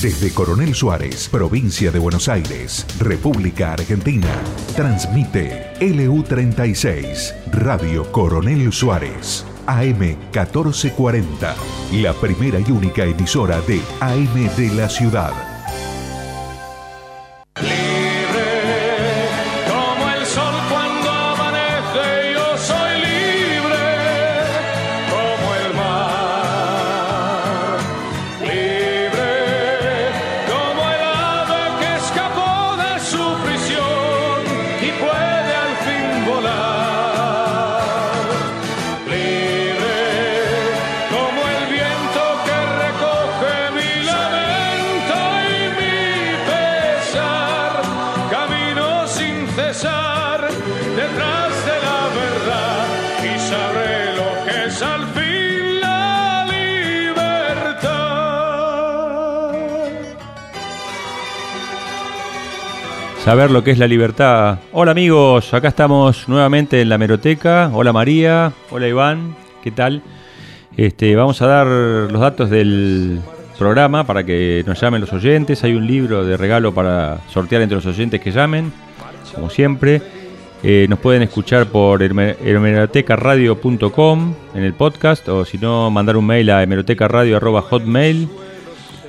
Desde Coronel Suárez, provincia de Buenos Aires, República Argentina, transmite LU36, Radio Coronel Suárez, AM 1440, la primera y única emisora de AM de la ciudad. Lo que es la libertad. Hola amigos, acá estamos nuevamente en la Meroteca. Hola María, hola Iván, ¿qué tal? Este, vamos a dar los datos del programa para que nos llamen los oyentes. Hay un libro de regalo para sortear entre los oyentes que llamen, como siempre. Eh, nos pueden escuchar por hemerotecaradio.com en el podcast o si no, mandar un mail a hemerotecaradio.hotmail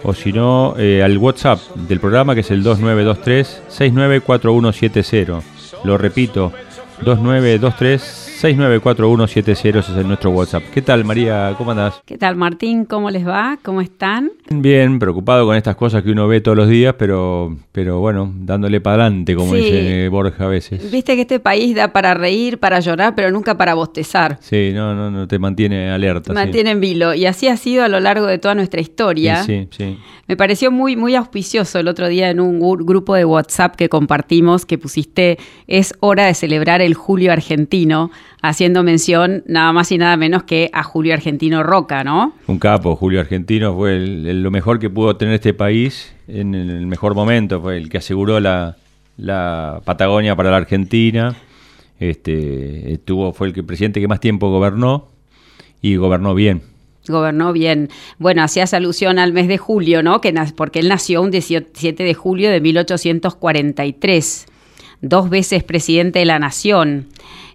o si no, eh, al WhatsApp del programa que es el 2923-694170. Lo repito, 2923-694170, ese es el nuestro WhatsApp. ¿Qué tal María? ¿Cómo andás? ¿Qué tal Martín? ¿Cómo les va? ¿Cómo están? Bien, preocupado con estas cosas que uno ve todos los días, pero, pero bueno, dándole para adelante, como Sí. dice Borja a veces. Viste que este país da para reír, para llorar, pero nunca para bostezar. Sí, no, no, no te mantiene alerta. Mantiene en vilo. Y así ha sido a lo largo de toda nuestra historia. Sí, sí. Me pareció muy, muy auspicioso el otro día en un grupo de WhatsApp que compartimos que pusiste es hora de celebrar el Julio Argentino, haciendo mención nada más y nada menos que a Julio Argentino Roca, ¿no? Un capo, Julio Argentino, fue el- el- lo mejor que pudo tener este país en el mejor momento, fue el que aseguró la, Patagonia para la Argentina, este, estuvo, fue el que, presidente que más tiempo gobernó y gobernó bien. Gobernó bien. Bueno, hacías alusión al mes de julio, ¿no? Que porque él nació un 17 de julio de 1843, dos veces presidente de la nación.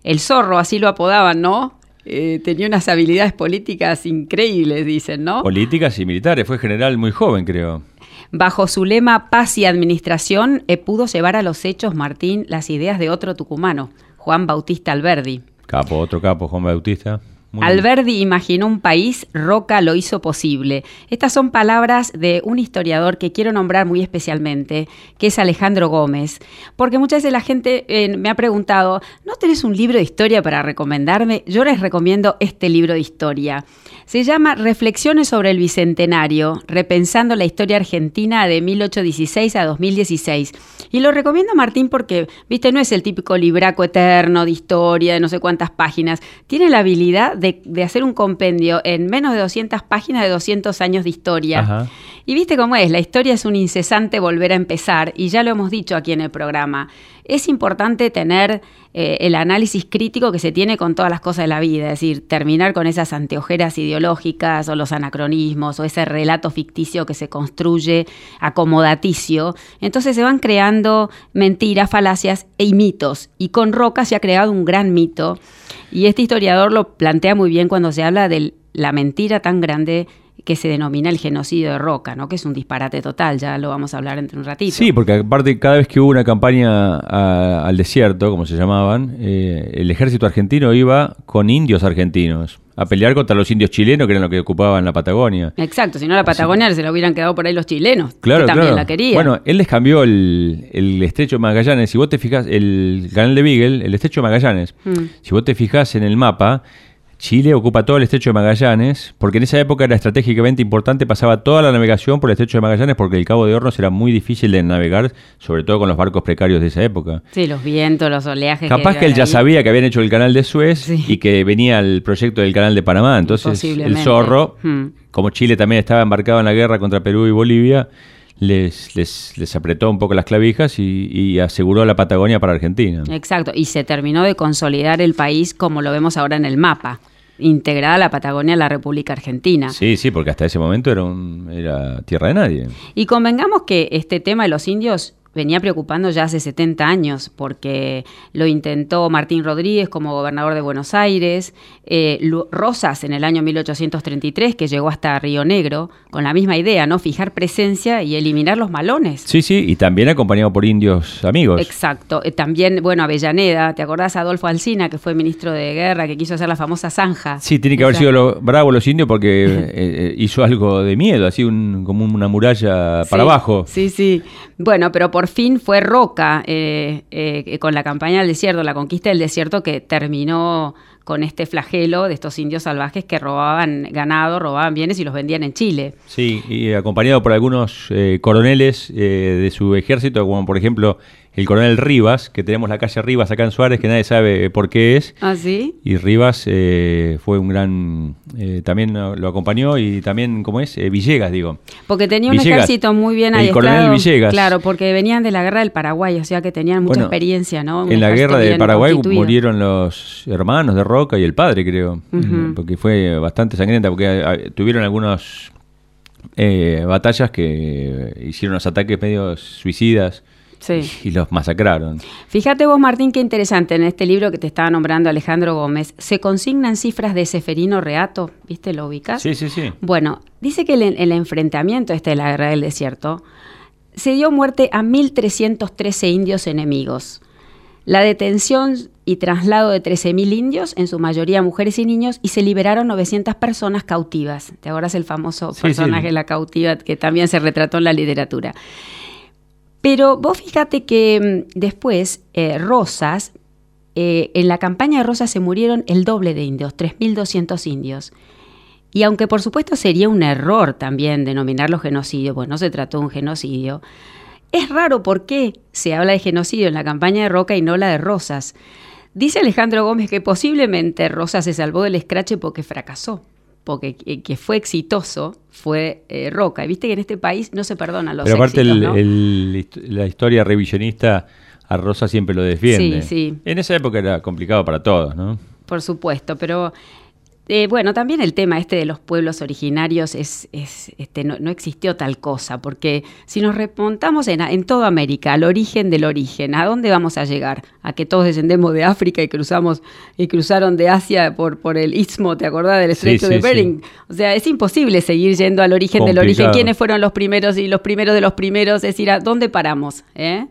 El zorro, así lo apodaban, ¿no? Eh, tenía unas habilidades políticas increíbles, dicen, ¿no? Políticas y militares, fue general muy joven, creo. Bajo su lema paz y administración, eh, pudo llevar a los hechos, Martín, las ideas de otro tucumano, Juan Bautista Alberdi. Capo, otro capo, Juan Bautista. Muy. Alberdi imaginó un país, Roca lo hizo posible. Estas son palabras de un historiador que quiero nombrar muy especialmente, que es Alejandro Gómez, porque muchas veces la gente eh, me ha preguntado, ¿no tenés un libro de historia para recomendarme? Yo les recomiendo este libro de historia. Se llama Reflexiones sobre el Bicentenario, repensando la historia argentina de 1816 a 2016. Y lo recomiendo Martín porque, viste, no es el típico libraco eterno de historia de no sé cuántas páginas. Tiene la habilidad de, de hacer un compendio en menos de 200 páginas de 200 años de historia. Ajá. Y viste cómo es, la historia es un incesante volver a empezar, y ya lo hemos dicho aquí en el programa. Es importante tener eh, el análisis crítico que se tiene con todas las cosas de la vida, es decir, terminar con esas anteojeras ideológicas o los anacronismos o ese relato ficticio que se construye acomodaticio. Entonces se van creando mentiras, falacias y mitos. Y con Roca se ha creado un gran mito. Y este historiador lo plantea muy bien cuando se habla de la mentira tan grande que se denomina el genocidio de Roca, ¿no? Que es un disparate total, ya lo vamos a hablar entre un ratito. Sí, porque aparte cada vez que hubo una campaña a- al desierto, como se llamaban, eh, el ejército argentino iba con indios argentinos a pelear contra los indios chilenos que eran los que ocupaban la Patagonia. Exacto, si no la Patagonia se la hubieran quedado por ahí los chilenos, Claro, que también claro. la querían. Bueno, él les cambió el, el estrecho de Magallanes. Si vos te fijas, el canal de Beagle, el estrecho de Magallanes, Mm. si vos te fijas en el mapa, Chile ocupa todo el estrecho de Magallanes, porque en esa época era estratégicamente importante, pasaba toda la navegación por el estrecho de Magallanes, porque el Cabo de Hornos era muy difícil de navegar, sobre todo con los barcos precarios de esa época. Sí, los vientos, los oleajes. Capaz que él ya sabía que habían hecho el canal de Suez Sí. y que venía el proyecto del canal de Panamá. Entonces, el zorro, Hmm. como Chile también estaba embarcado en la guerra contra Perú y Bolivia, les, les, les apretó un poco las clavijas y, y aseguró la Patagonia para Argentina. Exacto, y se terminó de consolidar el país como lo vemos ahora en el mapa. integrada la Patagonia a la República Argentina. Sí, sí, porque hasta ese momento era, un, era tierra de nadie. Y convengamos que este tema de los indios venía preocupando ya hace 70 años, porque lo intentó Martín Rodríguez como gobernador de Buenos Aires, eh, Rosas en el año 1833, que llegó hasta Río Negro, con la misma idea, ¿no? Fijar presencia y eliminar los malones. Sí, sí, y también acompañado por indios amigos. Exacto. Eh, también, bueno, Avellaneda, ¿te acordás Adolfo Alsina, que fue ministro de guerra, que quiso hacer la famosa zanja? Sí, tiene que haber sido lo, bravo los indios porque eh, hizo algo de miedo, así un, como una muralla para abajo. Sí, sí. Bueno, pero por fin fue Roca eh, eh, con la campaña del desierto, la conquista del desierto que terminó con este flagelo de estos indios salvajes que robaban ganado, robaban bienes y los vendían en Chile. Sí, y acompañado por algunos eh, coroneles de su ejército, como por ejemplo el coronel Rivas, que tenemos la calle Rivas acá en Suárez, que nadie sabe por qué es. ¿Ah, sí? Y Rivas eh, fue un gran... Eh, también lo acompañó y también, ¿cómo es? Eh, Villegas, digo. Porque tenía un ejército muy bien El coronel Villegas. Claro, porque venían de la guerra del Paraguay, o sea que tenían mucha experiencia, ¿no? en la guerra del Paraguay murieron los hermanos de Roca y el padre, creo. Porque fue bastante sangrienta, porque tuvieron algunas batallas que hicieron los ataques medio suicidas y los masacraron. Fíjate vos, Martín, qué interesante. En este libro que te estaba nombrando Alejandro Gómez, se consignan cifras de Seferino Reato. ¿Viste? ¿Lo ubicas? Sí, sí, sí. Bueno, dice que el, el enfrentamiento este de la guerra del desierto se dio muerte a 1.313 indios enemigos. La detención y traslado de 13.000 indios, en su mayoría mujeres y niños, y se liberaron 900 personas cautivas. ¿Te acuerdas el famoso personaje, la cautiva, que también se retrató en la literatura? Pero vos fíjate que mm, después eh, Rosas, eh, en la campaña de Rosas se murieron el doble de indios, 3.200 indios. Y aunque por supuesto sería un error también denominarlo genocidio, pues no se trató de un genocidio, es raro por qué se habla de genocidio en la campaña de Roca y no la de Rosas. Dice Alejandro Gómez que posiblemente Rosas se salvó del escrache porque fracasó porque que fue exitoso fue eh, Roca. Y viste que en este país no se perdona los Pero aparte éxitos, la historia revisionista a Rosa siempre lo defiende. Sí, sí. En esa época era complicado para todos, ¿no? Por supuesto, pero eh, bueno, también el tema este de los pueblos originarios es, este, no, existió tal cosa, porque si nos remontamos en, en toda América al origen del origen, ¿a dónde vamos a llegar? A que todos descendemos de África y cruzamos y cruzaron de Asia por, por el istmo, ¿te acordás del estrecho de Bering? O sea, es imposible seguir yendo al origen del origen. ¿Quiénes fueron los primeros y los primeros de los primeros? Es decir, ¿a dónde paramos? ¿Eh?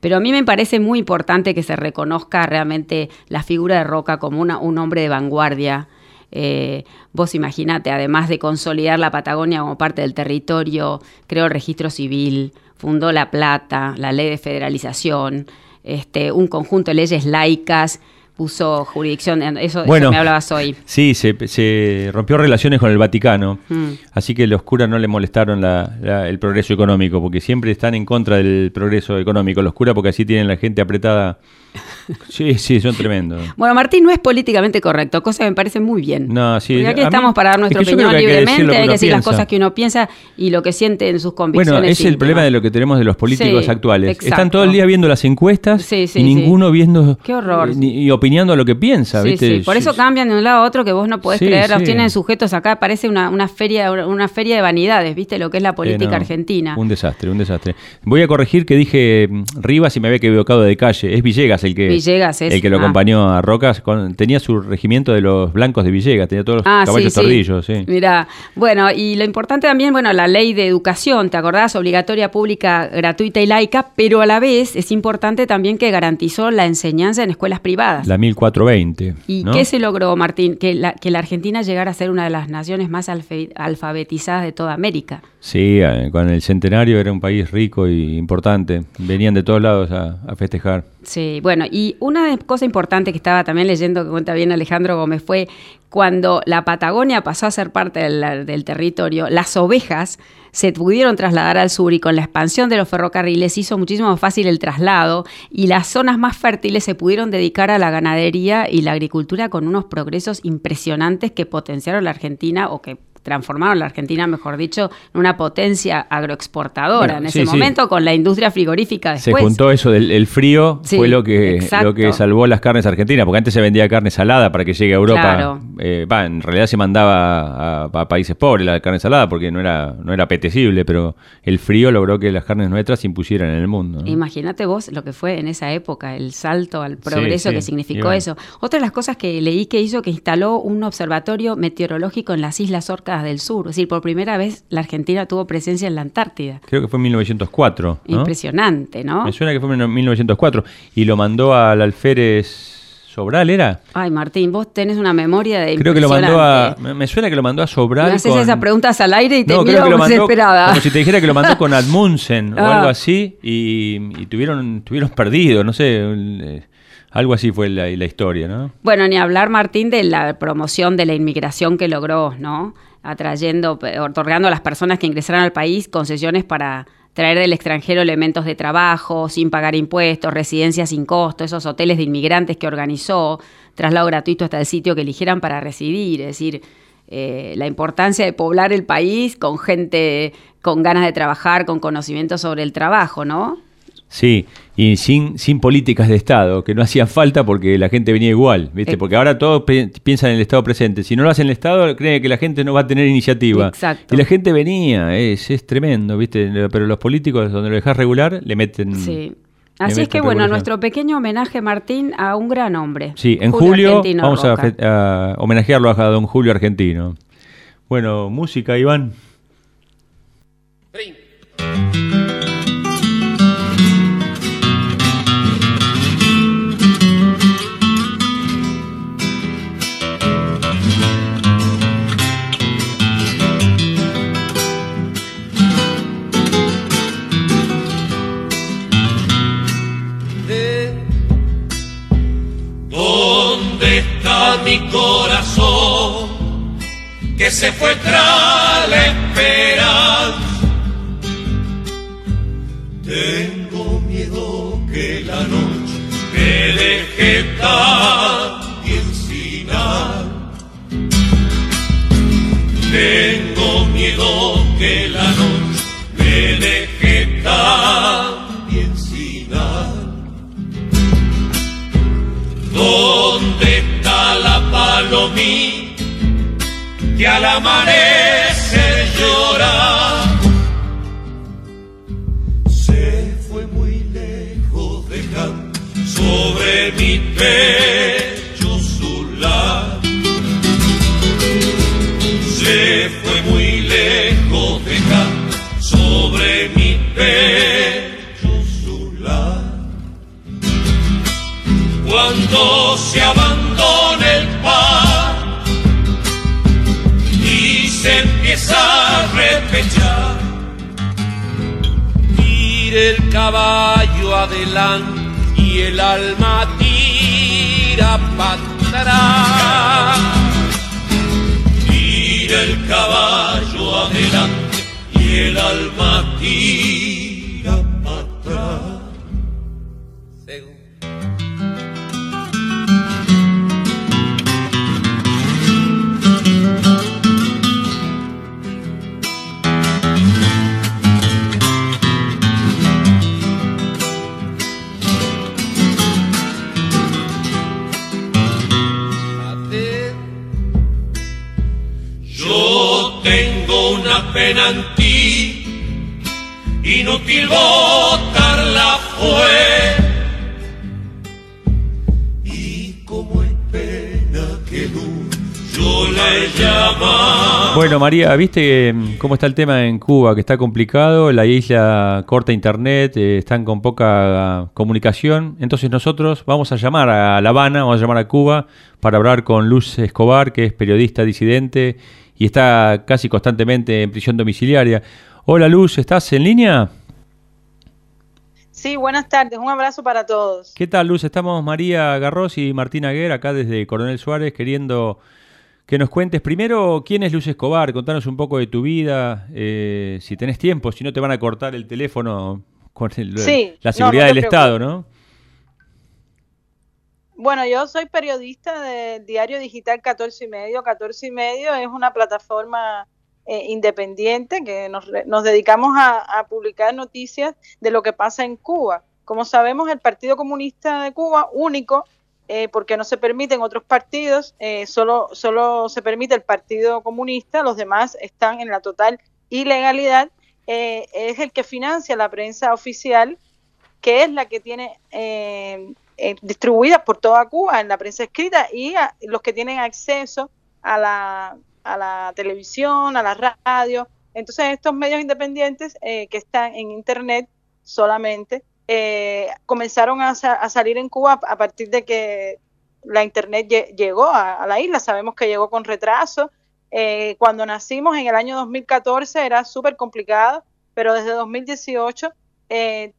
Pero a mí me parece muy importante que se reconozca realmente la figura de Roca como una, un hombre de vanguardia eh, vos imaginate, además de consolidar la Patagonia como parte del territorio, creó el registro civil, fundó La Plata, la ley de federalización, este, un conjunto de leyes laicas puso jurisdicción, eso, bueno, me hablabas hoy. Sí, se, rompió relaciones con el Vaticano, mm. así que los curas no le molestaron el progreso económico, porque siempre están en contra del progreso económico los curas, porque así tienen la gente apretada Sí, sí, son tremendos. Bueno, Martín no es políticamente correcto, cosa que me parece muy bien. No, sí. Porque aquí estamos para dar nuestra opinión libremente, hay que decir las cosas que uno piensa y lo que siente en sus convicciones. Bueno, es el problema de lo que tenemos de los políticos actuales. Están todo el día viendo las encuestas y ninguno viendo Qué horror. y opinando lo que piensa, ¿viste? Por eso cambian de un lado a otro que vos no podés creer, los tienen sujetos acá, parece una, una, feria una feria de vanidades, ¿viste? Lo que es la política argentina. Un desastre, un desastre. Voy a corregir que dije mm, Rivas y me había equivocado de calle, es Villegas el que Villegas El que lo acompañó a Rocas, tenía su regimiento de los blancos de Villegas, tenía todos los ah, caballos tordillos, sí. Mira, bueno, y lo importante también, bueno, la ley de educación, ¿te acordás? Obligatoria, pública, gratuita y laica, pero a la vez es importante también que garantizó la enseñanza en escuelas privadas. La 1420. ¿Y qué se logró, Martín? Que la, que la Argentina llegara a ser una de las naciones más alfabetizadas de toda América. Sí, eh, con el centenario era un país rico y importante. Venían de todos lados a, festejar. Sí, bueno, y una cosa importante que estaba también leyendo, que cuenta bien Alejandro Gómez, fue cuando la Patagonia pasó a ser parte del, territorio, las ovejas se pudieron trasladar al sur y con la expansión de los ferrocarriles hizo muchísimo más fácil el traslado y las zonas más fértiles se pudieron dedicar a la ganadería y la agricultura con unos progresos impresionantes que potenciaron la Argentina o que transformaron la Argentina, mejor dicho, en una potencia agroexportadora Bueno, en ese sí. momento con la industria frigorífica Se después. juntó eso del el frío, Sí, fue lo que, exacto. lo que salvó las carnes argentinas, porque antes se vendía carne salada para que llegue a Europa. Claro. Eh, en realidad se mandaba a, a países pobres la carne salada porque no era, no era apetecible, pero el frío logró que las carnes nuestras se impusieran en el mundo. ¿no? Imagínate vos lo que fue en esa época, el salto al progreso que significó bueno. eso. Otra de las cosas que leí que hizo que instaló un observatorio meteorológico en las Islas Del Sur. Es decir, por primera vez la Argentina tuvo presencia en la Antártida. Creo que fue en 1904. ¿no? Impresionante, ¿no? Me suena que fue en 1904 y lo mandó al alférez Sobral, ¿era? Ay, Martín, vos tenés una memoria de Creo que lo mandó a. Me suena que lo mandó a Sobral. Me haces con- esas preguntas al aire y te No, miro desesperada. como si te dijera que lo mandó con Admundsen o Ah. algo así y, y tuvieron tuvieron perdido, no sé, eh, algo así fue la, la historia, ¿no? Bueno, ni hablar, Martín, de la promoción de la inmigración que logró, ¿no? Atrayendo, otorgando a las personas que ingresaron al país concesiones para traer del extranjero elementos de trabajo, sin pagar impuestos, residencias sin costo, esos hoteles de inmigrantes que organizó, traslado gratuito hasta el sitio que eligieran para residir, es decir, eh, la importancia de poblar el país con gente con ganas de trabajar, con conocimiento sobre el trabajo, ¿no? Sí, y sin, sin políticas de Estado, que no hacían falta porque la gente venía igual, ¿viste? Eh. Porque ahora todos piensan en el Estado presente. Si no lo hacen el Estado, creen que la gente no va a tener iniciativa. Exacto. Y la gente venía, es, es tremendo, ¿viste? Pero los políticos, donde lo dejas regular, le meten. Sí. Así es que bueno, nuestro pequeño homenaje, Martín, a un gran hombre. Sí, en julio vamos a homenajearlo a don Julio Argentino. Bueno, música, Iván. Se fue tras la esperanza? Tengo miedo que la noche me deje también sin. Tengo miedo que la noche me deje también sin alma. ¿Dónde está la palomita que al amanecer llora? Se fue muy lejos dejando sobre mi pecho su. Se fue muy lejos dejando sobre mi pecho su cuando se abandona el El caballo adelante y el alma tira para atrás. Tira el caballo adelante y el alma tira Bueno, María, ¿viste eh, cómo está el tema en Cuba? Que está complicado, la isla corta internet, eh, están con poca comunicación. Entonces nosotros vamos a llamar a La Habana, vamos a llamar a Cuba para hablar con Luz Escobar, que es periodista disidente y está casi constantemente en prisión domiciliaria. Hola Luz, ¿estás en línea? Sí, buenas tardes. Un abrazo para todos. ¿Qué tal, Luz? Estamos María Garros y Martín Aguer acá desde Coronel Suárez queriendo que nos cuentes primero quién es Luz Escobar, contanos un poco de tu vida, eh, si tenés tiempo, si no te van a cortar el teléfono con el- Sí, la seguridad no del Estado, ¿no? Bueno, yo soy periodista del diario digital 14 y medio. 14 y medio es una plataforma eh, independiente que nos, nos dedicamos a, publicar noticias de lo que pasa en Cuba. Como sabemos, el Partido Comunista de Cuba, único, eh, porque no se permiten otros partidos, eh, solo, solo se permite el Partido Comunista, los demás están en la total ilegalidad, es el que financia la prensa oficial, que es la que tiene distribuida por toda Cuba en la prensa escrita y los que tienen acceso a la a la televisión, a la radio. Entonces estos medios independientes eh, que están en Internet solamente eh, comenzaron a, salir en Cuba a partir de que la Internet llegó a, la isla. Sabemos que llegó con retraso. Eh, cuando nacimos en el año 2014 era súper complicado, pero desde 2018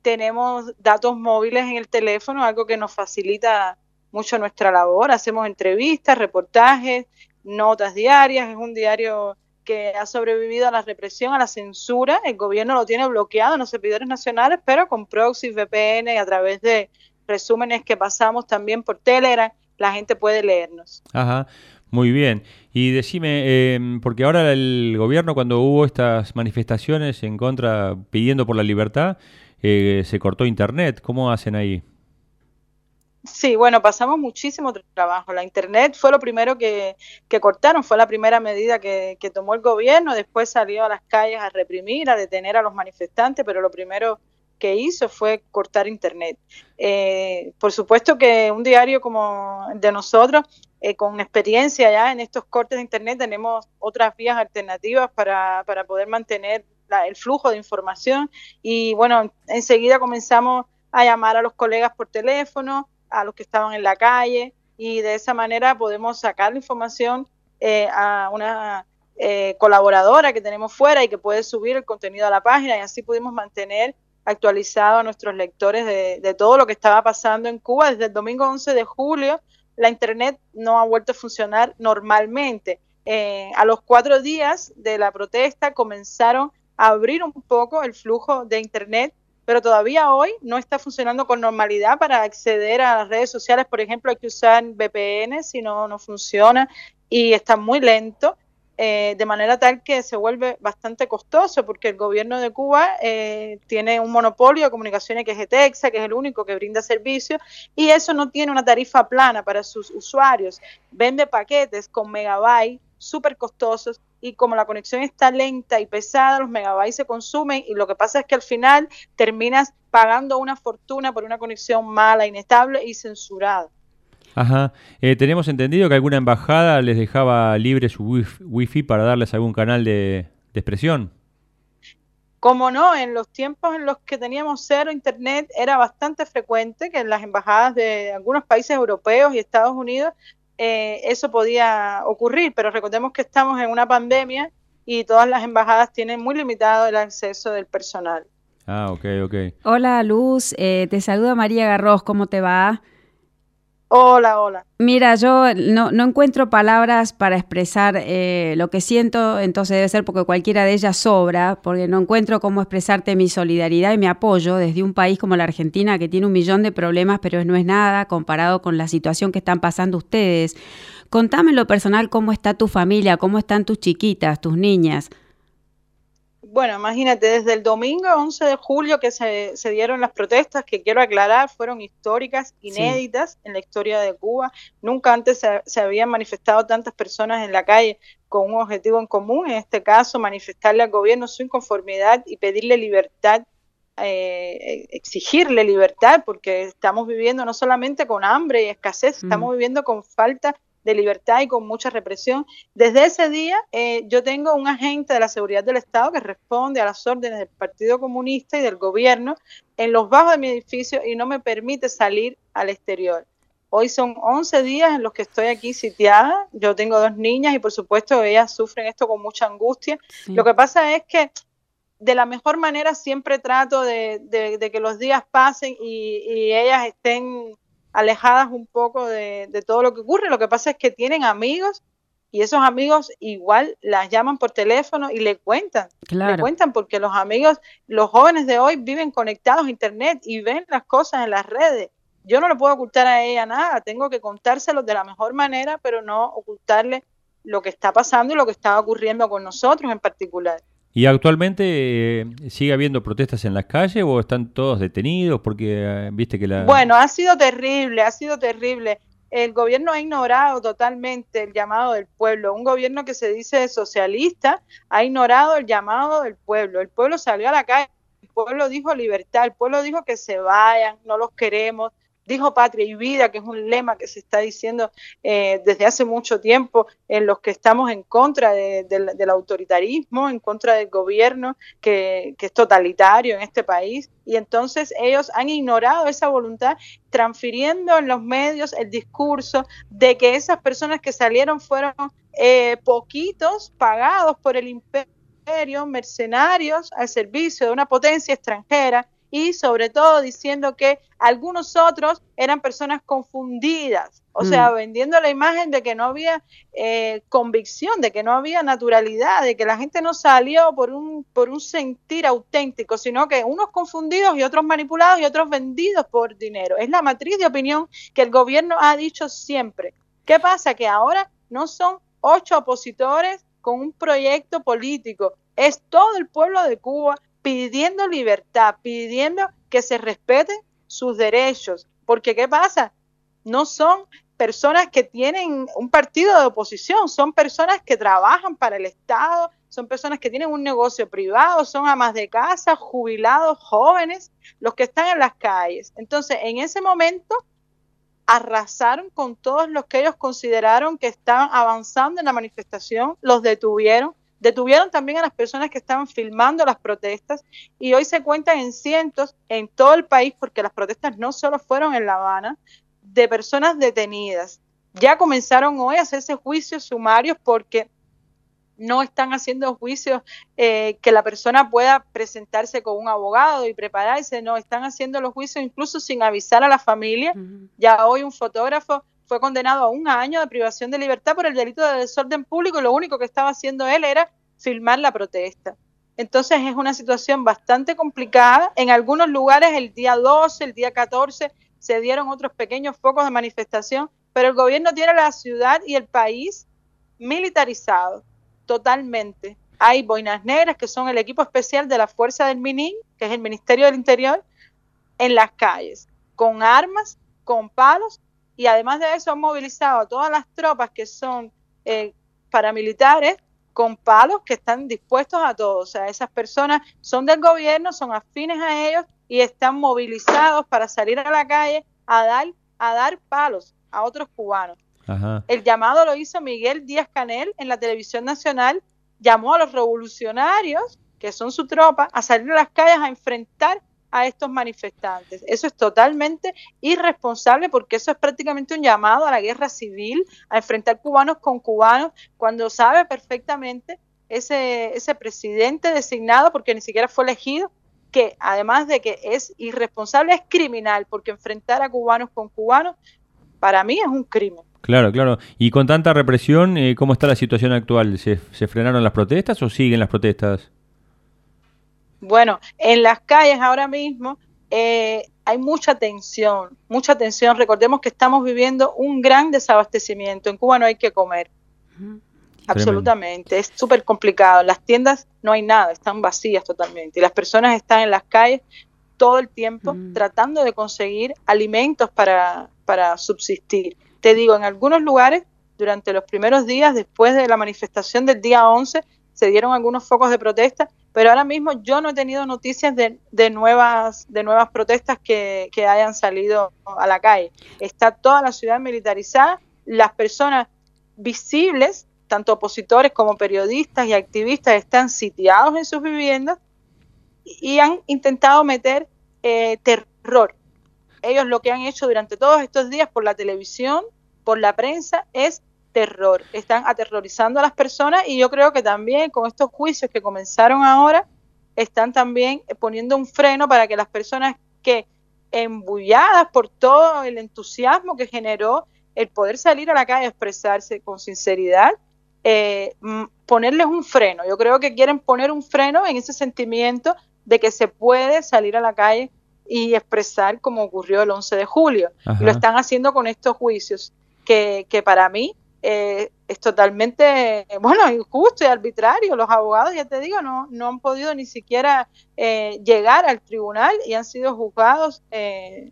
tenemos datos móviles en el teléfono, algo que nos facilita mucho nuestra labor. Hacemos entrevistas, reportajes, notas diarias, es un diario que ha sobrevivido a la represión, a la censura. El gobierno lo tiene bloqueado en los servidores nacionales, pero con proxy, VPN y a través de resúmenes que pasamos también por Telegram, la gente puede leernos. Ajá, muy bien. Y decime, em, porque ahora el gobierno cuando hubo estas manifestaciones en contra, pidiendo por la libertad, eh, se cortó internet. ¿Cómo hacen ahí? Sí, bueno, pasamos muchísimo trabajo. La Internet fue lo primero que, cortaron, fue la primera medida que, tomó el gobierno, después salió a las calles a reprimir, a detener a los manifestantes, pero lo primero que hizo fue cortar Internet. Eh, por supuesto que un diario como de nosotros, eh, con experiencia ya en estos cortes de Internet, tenemos otras vías alternativas para, para poder mantener el flujo de información y bueno, enseguida comenzamos a llamar a los colegas por teléfono, a los que estaban en la calle y de esa manera podemos sacar la información eh, a una eh, colaboradora que tenemos fuera y que puede subir el contenido a la página y así pudimos mantener actualizado a nuestros lectores de, todo lo que estaba pasando en Cuba. Desde el domingo 11 de julio la Internet no ha vuelto a funcionar normalmente. Eh, a los cuatro días de la protesta comenzaron a abrir un poco el flujo de Internet pero todavía hoy no está funcionando con normalidad para acceder a las redes sociales. Por ejemplo, hay que usar VPN si no, no funciona y está muy lento. Eh, de manera tal que se vuelve bastante costoso porque el gobierno de Cuba eh, tiene un monopolio de comunicaciones que es ETEXA, que es el único que brinda servicios, y eso no tiene una tarifa plana para sus usuarios. Vende paquetes con megabytes súper costosos y como la conexión está lenta y pesada, los megabytes se consumen y lo que pasa es que al final terminas pagando una fortuna por una conexión mala, inestable y censurada. Ajá. Eh, tenemos entendido que alguna embajada les dejaba libre su wifi, para darles algún canal de, de expresión. Como no, en los tiempos en los que teníamos cero internet era bastante frecuente que en las embajadas de algunos países europeos y Estados Unidos eh, eso podía ocurrir, pero recordemos que estamos en una pandemia y todas las embajadas tienen muy limitado el acceso del personal. Ah, ok, ok. Hola Luz, eh, te saluda María Garros, ¿cómo te va? Hola, hola. Mira, yo no, encuentro palabras para expresar eh, lo que siento, entonces debe ser porque cualquiera de ellas sobra, porque no encuentro cómo expresarte mi solidaridad y mi apoyo desde un país como la Argentina que tiene un millón de problemas, pero no es nada comparado con la situación que están pasando ustedes. Contame en lo personal cómo está tu familia, cómo están tus chiquitas, tus niñas bueno, imagínate, desde el domingo 11 de julio que se, dieron las protestas, que quiero aclarar, fueron históricas, inéditas en la historia de Cuba. Nunca antes se, habían manifestado tantas personas en la calle con un objetivo en común, en este caso manifestarle al gobierno su inconformidad y pedirle libertad eh, exigirle libertad, porque estamos viviendo no solamente con hambre y escasez, estamos viviendo con falta de libertad y con mucha represión. Desde ese día eh, yo tengo un agente de la seguridad del Estado que responde a las órdenes del Partido Comunista y del gobierno en los bajos de mi edificio y no me permite salir al exterior. Hoy son 11 días en los que estoy aquí sitiada. Yo tengo dos niñas y por supuesto ellas sufren esto con mucha angustia. Lo que pasa es que de la mejor manera siempre trato de, que los días pasen y ellas estén alejadas un poco de, todo lo que ocurre. Lo que pasa es que tienen amigos y esos amigos igual las llaman por teléfono y le cuentan. Le cuentan porque los amigos, los jóvenes de hoy viven conectados a Internet y ven las cosas en las redes. yo no le puedo ocultar a ella nada, tengo que contárselo de la mejor manera, pero no ocultarle lo que está pasando y lo que está ocurriendo con nosotros en particular. ¿Y actualmente eh, sigue habiendo protestas en las calles o están todos detenidos? Porque eh, viste que la... Bueno, ha sido terrible, ha sido terrible. El gobierno ha ignorado totalmente el llamado del pueblo. Un gobierno que se dice socialista ha ignorado el llamado del pueblo. El pueblo salió a la calle, el pueblo dijo libertad, el pueblo dijo que se vayan, no los queremos, dijo patria y vida, que es un lema que se está diciendo eh, desde hace mucho tiempo en los que estamos en contra del autoritarismo, en contra del gobierno que, que, es totalitario en este país. Y entonces ellos han ignorado esa voluntad, transfiriendo en los medios el discurso de que esas personas que salieron fueron eh, poquitos pagados por el imperio, mercenarios al servicio de una potencia extranjera y sobre todo diciendo que algunos otros eran personas confundidas, o sea, mm. vendiendo la imagen de que no había eh, convicción, de que no había naturalidad, de que la gente no salió por un, por un sentir auténtico, sino que unos confundidos y otros manipulados y otros vendidos por dinero. Es la matriz de opinión que el gobierno ha dicho siempre. ¿Qué pasa? Que ahora no son ocho opositores con un proyecto político, es todo el pueblo de Cuba pidiendo libertad, pidiendo que se respeten sus derechos. Porque ¿qué pasa? No son personas que tienen un partido de oposición, son personas que trabajan para el Estado, son personas que tienen un negocio privado, son amas de casa, jubilados, jóvenes, los que están en las calles. Entonces, en ese momento arrasaron con todos los que ellos consideraron que estaban avanzando en la manifestación, los detuvieron, Detuvieron también a las personas que estaban filmando las protestas y hoy se cuentan en cientos en todo el país, porque las protestas no solo fueron en La Habana, de personas detenidas. Ya comenzaron hoy a hacerse juicios sumarios porque no están haciendo juicios eh, que la persona pueda presentarse con un abogado y prepararse, no, están haciendo los juicios incluso sin avisar a la familia. Ya hoy un fotógrafo fue condenado a un año de privación de libertad por el delito de desorden público y lo único que estaba haciendo él era filmar la protesta. Entonces es una situación bastante complicada. En algunos lugares el día 12, el día 14 se dieron otros pequeños focos de manifestación, pero el gobierno tiene la ciudad y el país militarizado totalmente. Hay boinas negras, que son el equipo especial de la Fuerza del MININ, que es el Ministerio del Interior, en las calles, con armas, con palos y además de eso han movilizado a todas las tropas que son eh, paramilitares con palos que están dispuestos a todo. O sea, esas personas son del gobierno, son afines a ellos y están movilizados para salir a la calle a dar, a dar palos a otros cubanos. El llamado lo hizo Miguel Díaz Canel en la televisión nacional, llamó a los revolucionarios, que son su tropa, a salir a las calles a enfrentar a estos manifestantes. Eso es totalmente irresponsable porque eso es prácticamente un llamado a la guerra civil, a enfrentar cubanos con cubanos, cuando sabe perfectamente ese, ese presidente designado, porque ni siquiera fue elegido, que además de que es irresponsable, es criminal, porque enfrentar a cubanos con cubanos, para mí es un crimen. Claro, claro. Y con tanta represión, eh, ¿cómo está la situación actual? ¿Se, ¿Se frenaron las protestas o siguen las protestas? Bueno, en las calles ahora mismo eh, hay mucha tensión, mucha tensión. Recordemos que estamos viviendo un gran desabastecimiento. En Cuba no hay que comer. Absolutamente, es súper complicado. Las tiendas no hay nada, están vacías totalmente. Y las personas están en las calles todo el tiempo mm. tratando de conseguir alimentos para, para subsistir. Te digo, en algunos lugares, durante los primeros días, después de la manifestación del día 11, se dieron algunos focos de protesta pero ahora mismo yo no he tenido noticias de, nuevas de nuevas protestas que, que, hayan salido a la calle. Está toda la ciudad militarizada, las personas visibles, tanto opositores como periodistas y activistas, están sitiados en sus viviendas y han intentado meter eh, terror. Ellos lo que han hecho durante todos estos días por la televisión, por la prensa, es terror, están aterrorizando a las personas y yo creo que también con estos juicios que comenzaron ahora, están también poniendo un freno para que las personas que embulladas por todo el entusiasmo que generó el poder salir a la calle a expresarse con sinceridad, eh, ponerles un freno. Yo creo que quieren poner un freno en ese sentimiento de que se puede salir a la calle y expresar como ocurrió el 11 de julio. Lo están haciendo con estos juicios que, que para mí eh, es totalmente, bueno, injusto y arbitrario. Los abogados, ya te digo, no, no han podido ni siquiera eh, llegar al tribunal y han sido juzgados eh,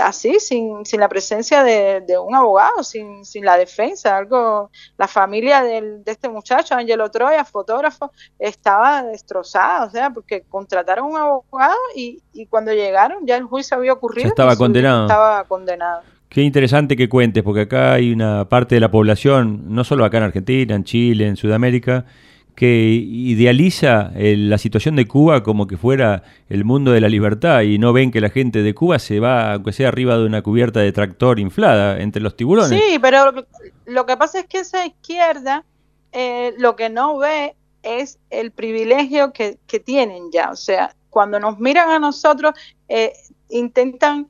así, sin, sin la presencia de, un abogado, sin, sin la defensa. Algo, la familia de este muchacho, Angelo Troya, fotógrafo, estaba destrozada, o sea, porque contrataron un abogado y, y cuando llegaron ya el juicio había ocurrido. estaba condenado. Estaba condenado. Qué interesante que cuentes, porque acá hay una parte de la población, no solo acá en Argentina, en Chile, en Sudamérica, que idealiza eh, la situación de Cuba como que fuera el mundo de la libertad y no ven que la gente de Cuba se va, aunque sea arriba de una cubierta de tractor inflada entre los tiburones. Sí, pero lo que pasa es que esa izquierda eh, lo que no ve es el privilegio que, que, tienen ya. O sea, cuando nos miran a nosotros, eh, intentan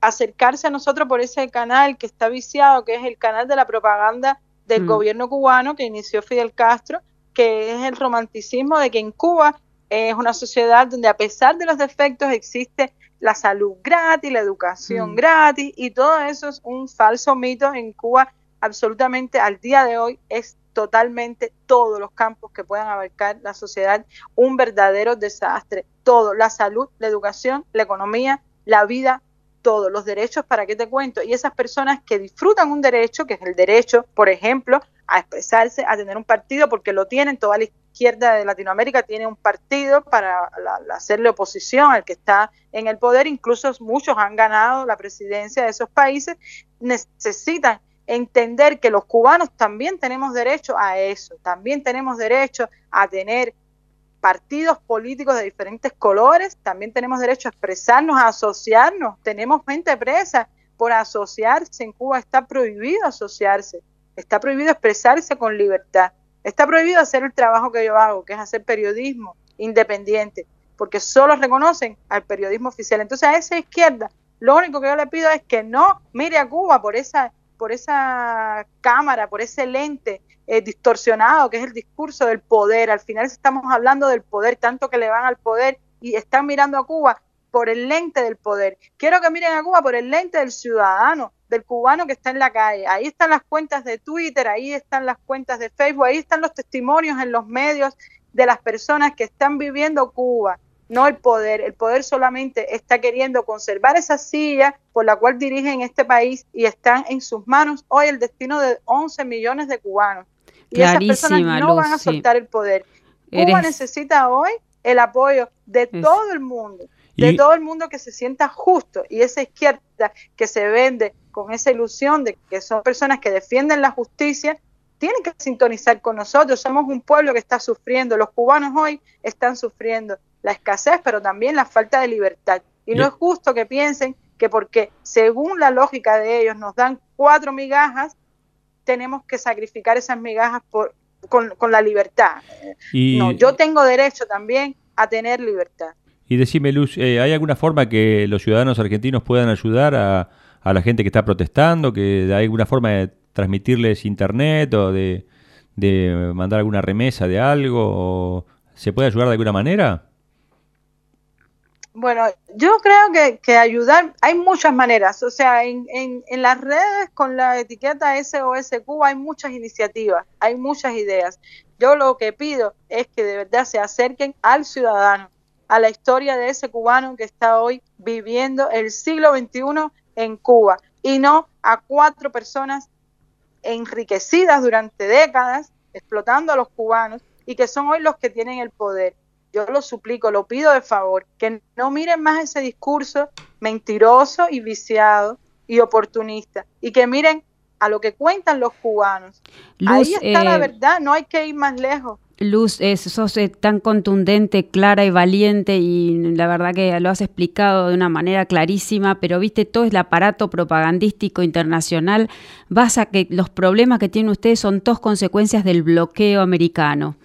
acercarse a nosotros por ese canal que está viciado, que es el canal de la propaganda del mm. gobierno cubano que inició Fidel Castro, que es el romanticismo de que en Cuba es una sociedad donde a pesar de los defectos existe la salud gratis, la educación mm. gratis y todo eso es un falso mito en Cuba absolutamente al día de hoy es totalmente todos los campos que puedan abarcar la sociedad un verdadero desastre, todo, la salud, la educación, la economía, la vida todos los derechos, ¿para qué te cuento? Y esas personas que disfrutan un derecho, que es el derecho, por ejemplo, a expresarse, a tener un partido, porque lo tienen, toda la izquierda de Latinoamérica tiene un partido para hacerle oposición al que está en el poder, incluso muchos han ganado la presidencia de esos países, necesitan entender que los cubanos también tenemos derecho a eso, también tenemos derecho a tener partidos políticos de diferentes colores, también tenemos derecho a expresarnos, a asociarnos. Tenemos gente presa por asociarse. En Cuba está prohibido asociarse, está prohibido expresarse con libertad, está prohibido hacer el trabajo que yo hago, que es hacer periodismo independiente, porque solo reconocen al periodismo oficial. Entonces a esa izquierda, lo único que yo le pido es que no mire a Cuba por esa por esa cámara, por ese lente eh, distorsionado que es el discurso del poder. Al final estamos hablando del poder, tanto que le van al poder y están mirando a Cuba por el lente del poder. Quiero que miren a Cuba por el lente del ciudadano, del cubano que está en la calle. Ahí están las cuentas de Twitter, ahí están las cuentas de Facebook, ahí están los testimonios en los medios de las personas que están viviendo Cuba no el poder. El poder solamente está queriendo conservar esa silla por la cual dirigen este país y están en sus manos hoy el destino de 11 millones de cubanos. Y esas personas no van a soltar el poder. Cuba necesita hoy el apoyo de todo el mundo, de todo el mundo que se sienta justo y esa izquierda que se vende con esa ilusión de que son personas que defienden la justicia, tienen que sintonizar con nosotros. Somos un pueblo que está sufriendo, los cubanos hoy están sufriendo la escasez, pero también la falta de libertad. Y no es justo que piensen que porque según la lógica de ellos nos dan cuatro migajas, tenemos que sacrificar esas migajas por, con, la libertad. no, yo tengo derecho también a tener libertad. Y decime, Luz, eh, ¿hay alguna forma que los ciudadanos argentinos puedan ayudar a, a, la gente que está protestando? ¿Que hay alguna forma de transmitirles internet o de, de mandar alguna remesa de algo? ¿Se puede ayudar de alguna manera? Bueno, yo creo que, ayudar, hay muchas maneras, o sea, en, en, en, las redes con la etiqueta SOS Cuba hay muchas iniciativas, hay muchas ideas. Yo lo que pido es que de verdad se acerquen al ciudadano, a la historia de ese cubano que está hoy viviendo el siglo XXI en Cuba y no a cuatro personas enriquecidas durante décadas, explotando a los cubanos y que son hoy los que tienen el poder yo lo suplico, lo pido de favor, que no miren más ese discurso mentiroso y viciado y oportunista y que miren a lo que cuentan los cubanos. Ahí está la eh, verdad, no hay que ir más lejos. Luz, sos eh, tan contundente, clara y valiente y la verdad que lo has explicado de una manera clarísima, pero viste, todo el aparato propagandístico internacional basa que los problemas que tienen ustedes son todos consecuencias del bloqueo americano.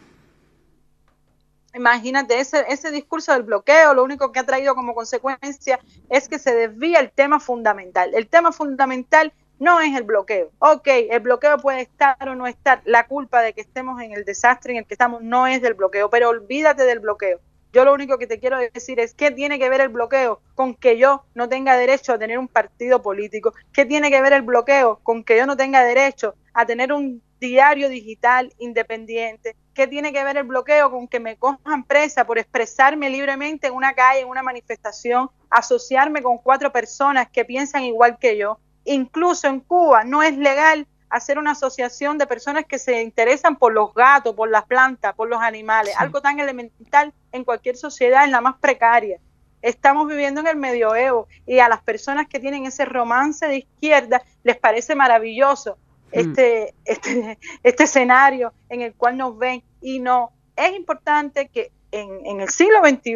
Imagínate, ese, ese discurso del bloqueo lo único que ha traído como consecuencia es que se desvía el tema fundamental. El tema fundamental no es el bloqueo. Ok, el bloqueo puede estar o no estar. La culpa de que estemos en el desastre en el que estamos no es del bloqueo, pero olvídate del bloqueo. Yo lo único que te quiero decir es qué tiene que ver el bloqueo con que yo no tenga derecho a tener un partido político, qué tiene que ver el bloqueo con que yo no tenga derecho a tener un diario digital independiente, qué tiene que ver el bloqueo con que me cojan presa por expresarme libremente en una calle, en una manifestación, asociarme con cuatro personas que piensan igual que yo. Incluso en Cuba no es legal hacer una asociación de personas que se interesan por los gatos, por las plantas, por los animales, algo tan elemental en cualquier sociedad, en la más precaria. Estamos viviendo en el medioevo y a las personas que tienen ese romance de izquierda les parece maravilloso mm. este, este, este escenario en el cual nos ven y no. Es importante que en, en el siglo XXI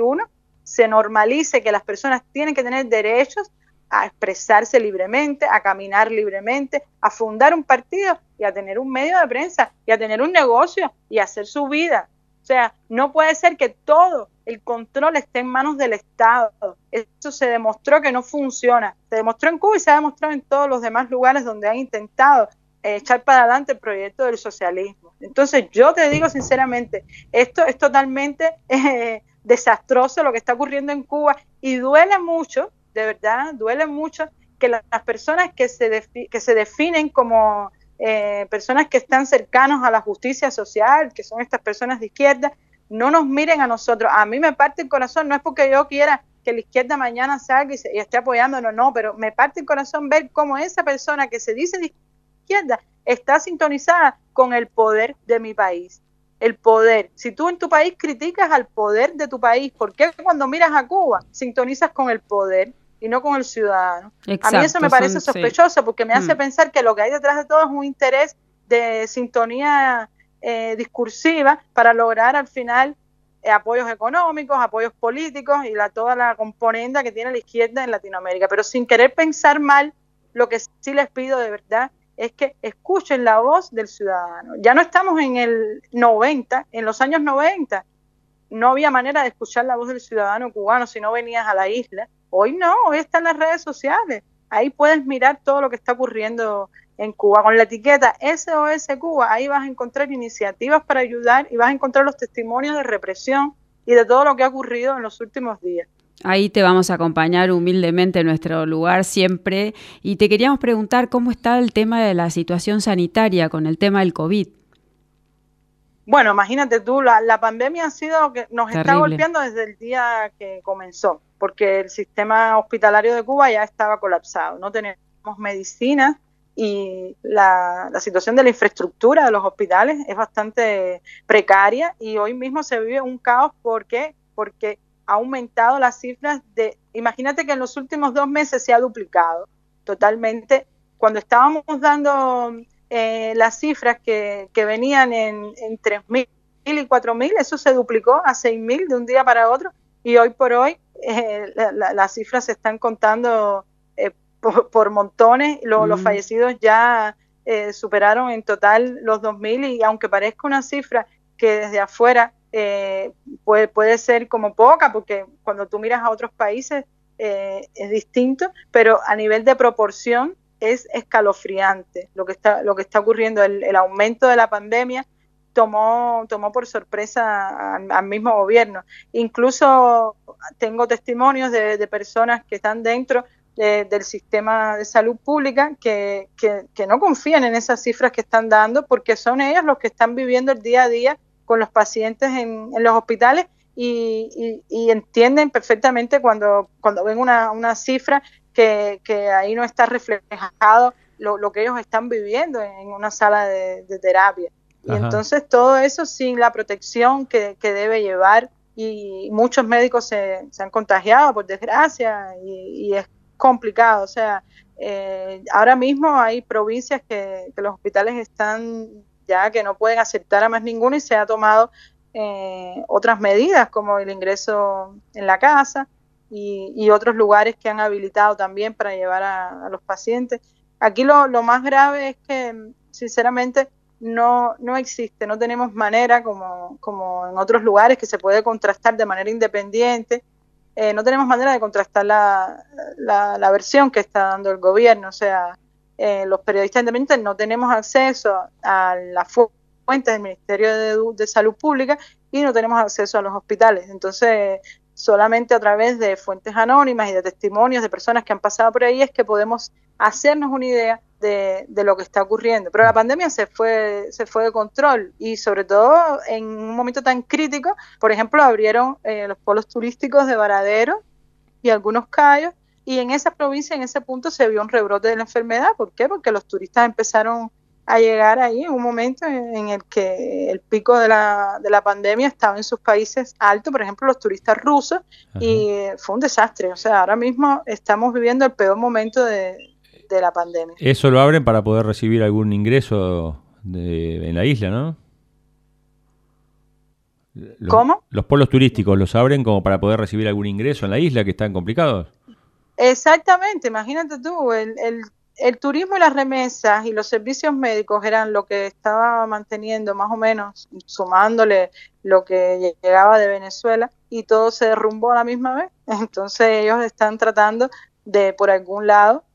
se normalice que las personas tienen que tener derechos a expresarse libremente, a caminar libremente, a fundar un partido y a tener un medio de prensa y a tener un negocio y a hacer su vida. O sea, no puede ser que todo el control esté en manos del Estado. Eso se demostró que no funciona. Se demostró en Cuba y se ha demostrado en todos los demás lugares donde han intentado echar para adelante el proyecto del socialismo. Entonces, yo te digo sinceramente, esto es totalmente eh, desastroso lo que está ocurriendo en Cuba y duele mucho de verdad duele mucho que las personas que se, que se definen como eh, personas que están cercanos a la justicia social, que son estas personas de izquierda, no nos miren a nosotros. A mí me parte el corazón, no es porque yo quiera que la izquierda mañana salga y, y esté apoyándonos, no, pero me parte el corazón ver cómo esa persona que se dice está sintonizada con el poder de mi país. El poder. Si tú en tu país criticas al poder de tu país, ¿por qué cuando miras a Cuba sintonizas con el poder? y no con el ciudadano. a mí eso me parece sospechoso porque me hace mm. pensar que lo que hay detrás de todo es un interés de sintonía eh, discursiva para lograr al final eh, apoyos económicos, apoyos políticos y la, toda la componente que tiene la izquierda en Latinoamérica. Pero sin querer pensar mal, lo que sí les pido de verdad es que escuchen la voz del ciudadano. Ya no estamos en el 90, en los años 90 no había manera de escuchar la voz del ciudadano cubano si no venías a la isla Hoy no, hoy están las redes sociales. Ahí puedes mirar todo lo que está ocurriendo en Cuba. Con la etiqueta SOS Cuba, ahí vas a encontrar iniciativas para ayudar y vas a encontrar los testimonios de represión y de todo lo que ha ocurrido en los últimos días. Ahí te vamos a acompañar humildemente en nuestro lugar siempre. Y te queríamos preguntar cómo está el tema de la situación sanitaria con el tema del COVID. Bueno, imagínate tú, la, la pandemia ha sido que nos está golpeando desde el día que comenzó porque el sistema hospitalario de Cuba ya estaba colapsado. No tenemos medicina y la, situación de la infraestructura de los hospitales es bastante precaria y hoy mismo se vive un caos. ¿Por qué? Porque ha aumentado las cifras de, imagínate que en los últimos dos meses se ha duplicado totalmente. Cuando estábamos dando eh, las cifras que, venían en, en 3.000 y 4.000, eso se duplicó a 6.000 de un día para otro. Y hoy por hoy eh, las cifras se están contando eh, por, montones, los fallecidos ya eh, superaron en total los 2.000 y aunque parezca una cifra que desde afuera puede, puede ser como poca, porque cuando tú miras a otros países es distinto, pero a nivel de proporción es escalofriante lo que está, lo que está ocurriendo, el aumento de la pandemia tomó, tomó por sorpresa al, mismo gobierno. Incluso tengo testimonios de, personas que están dentro del sistema de salud pública que, que, no confían en esas cifras que están dando porque son ellos los que están viviendo el día a día con los pacientes en, los hospitales y, entienden perfectamente cuando, cuando ven una, una cifra que, que, ahí no está reflejado lo, lo, que ellos están viviendo en una sala de terapia. Y entonces todo eso sin la protección que, debe llevar y muchos médicos se, han contagiado por desgracia y, es complicado. O sea, eh, ahora mismo hay provincias que, los hospitales están ya que no pueden aceptar a más ninguno y se ha tomado eh, otras medidas como el ingreso en la casa y, otros lugares que han habilitado también para llevar a, los pacientes. Aquí lo, lo más grave es que, sinceramente, no, no existe, no tenemos manera como, como en otros lugares que se puede contrastar de manera independiente, eh, no tenemos manera de contrastar la, la, versión que está dando el gobierno, o sea, eh, los periodistas independientes no tenemos acceso a la fuente fuentes del Ministerio de, de Salud Pública y no tenemos acceso a los hospitales. Entonces, solamente a través de fuentes anónimas y de testimonios de personas que han pasado por ahí es que podemos hacernos una idea de, lo que está ocurriendo. Pero la pandemia se fue, se fue de control y sobre todo en un momento tan crítico, por ejemplo, abrieron eh, los polos turísticos de Varadero y algunos callos y en esa provincia, en ese punto, se vio un rebrote de la enfermedad. ¿Por qué? Porque los turistas empezaron a llegar ahí en un momento en, el que el pico de la, de la pandemia estaba en sus países alto, por ejemplo, los turistas rusos, y fue un desastre. O sea, ahora mismo estamos viviendo el peor momento de, de la pandemia. Eso lo abren para poder recibir algún ingreso en la isla, ¿no? ¿Cómo? Los polos turísticos los abren como para poder recibir algún ingreso en la isla que están complicados. Exactamente, imagínate tú, el, el, el, turismo y las remesas y los servicios médicos eran lo que estaba manteniendo más o menos, sumándole lo que llegaba de Venezuela y todo se derrumbó a la misma vez. Entonces ellos están tratando de por algún lado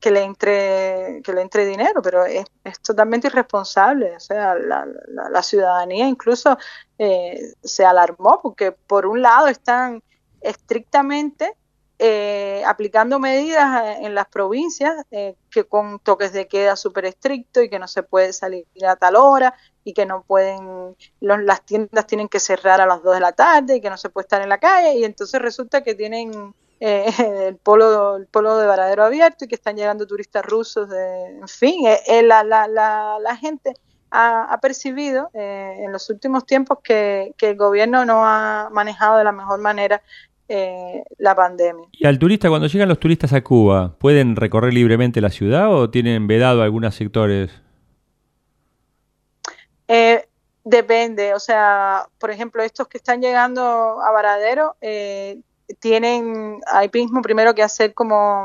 que le entre que le entre dinero, pero es, totalmente irresponsable. O sea, la, la, ciudadanía incluso eh, se alarmó porque por un lado están estrictamente eh, aplicando medidas en las provincias eh, que con toques de queda súper estrictos y que no se puede salir a tal hora y que no pueden, las tiendas tienen que cerrar a las 2 de la tarde y que no se puede estar en la calle. Y entonces resulta que tienen eh, el polo el polo de Varadero abierto y que están llegando turistas rusos, de, en fin, eh, eh, la, la, la, la, gente ha, percibido en los últimos tiempos que, que, el gobierno no ha manejado de la mejor manera la pandemia. ¿Y al turista, cuando llegan los turistas a Cuba, pueden recorrer libremente la ciudad o tienen vedado algunos sectores? depende, o sea, por ejemplo, estos que están llegando a Varadero eh, tienen ahí mismo primero que hacer como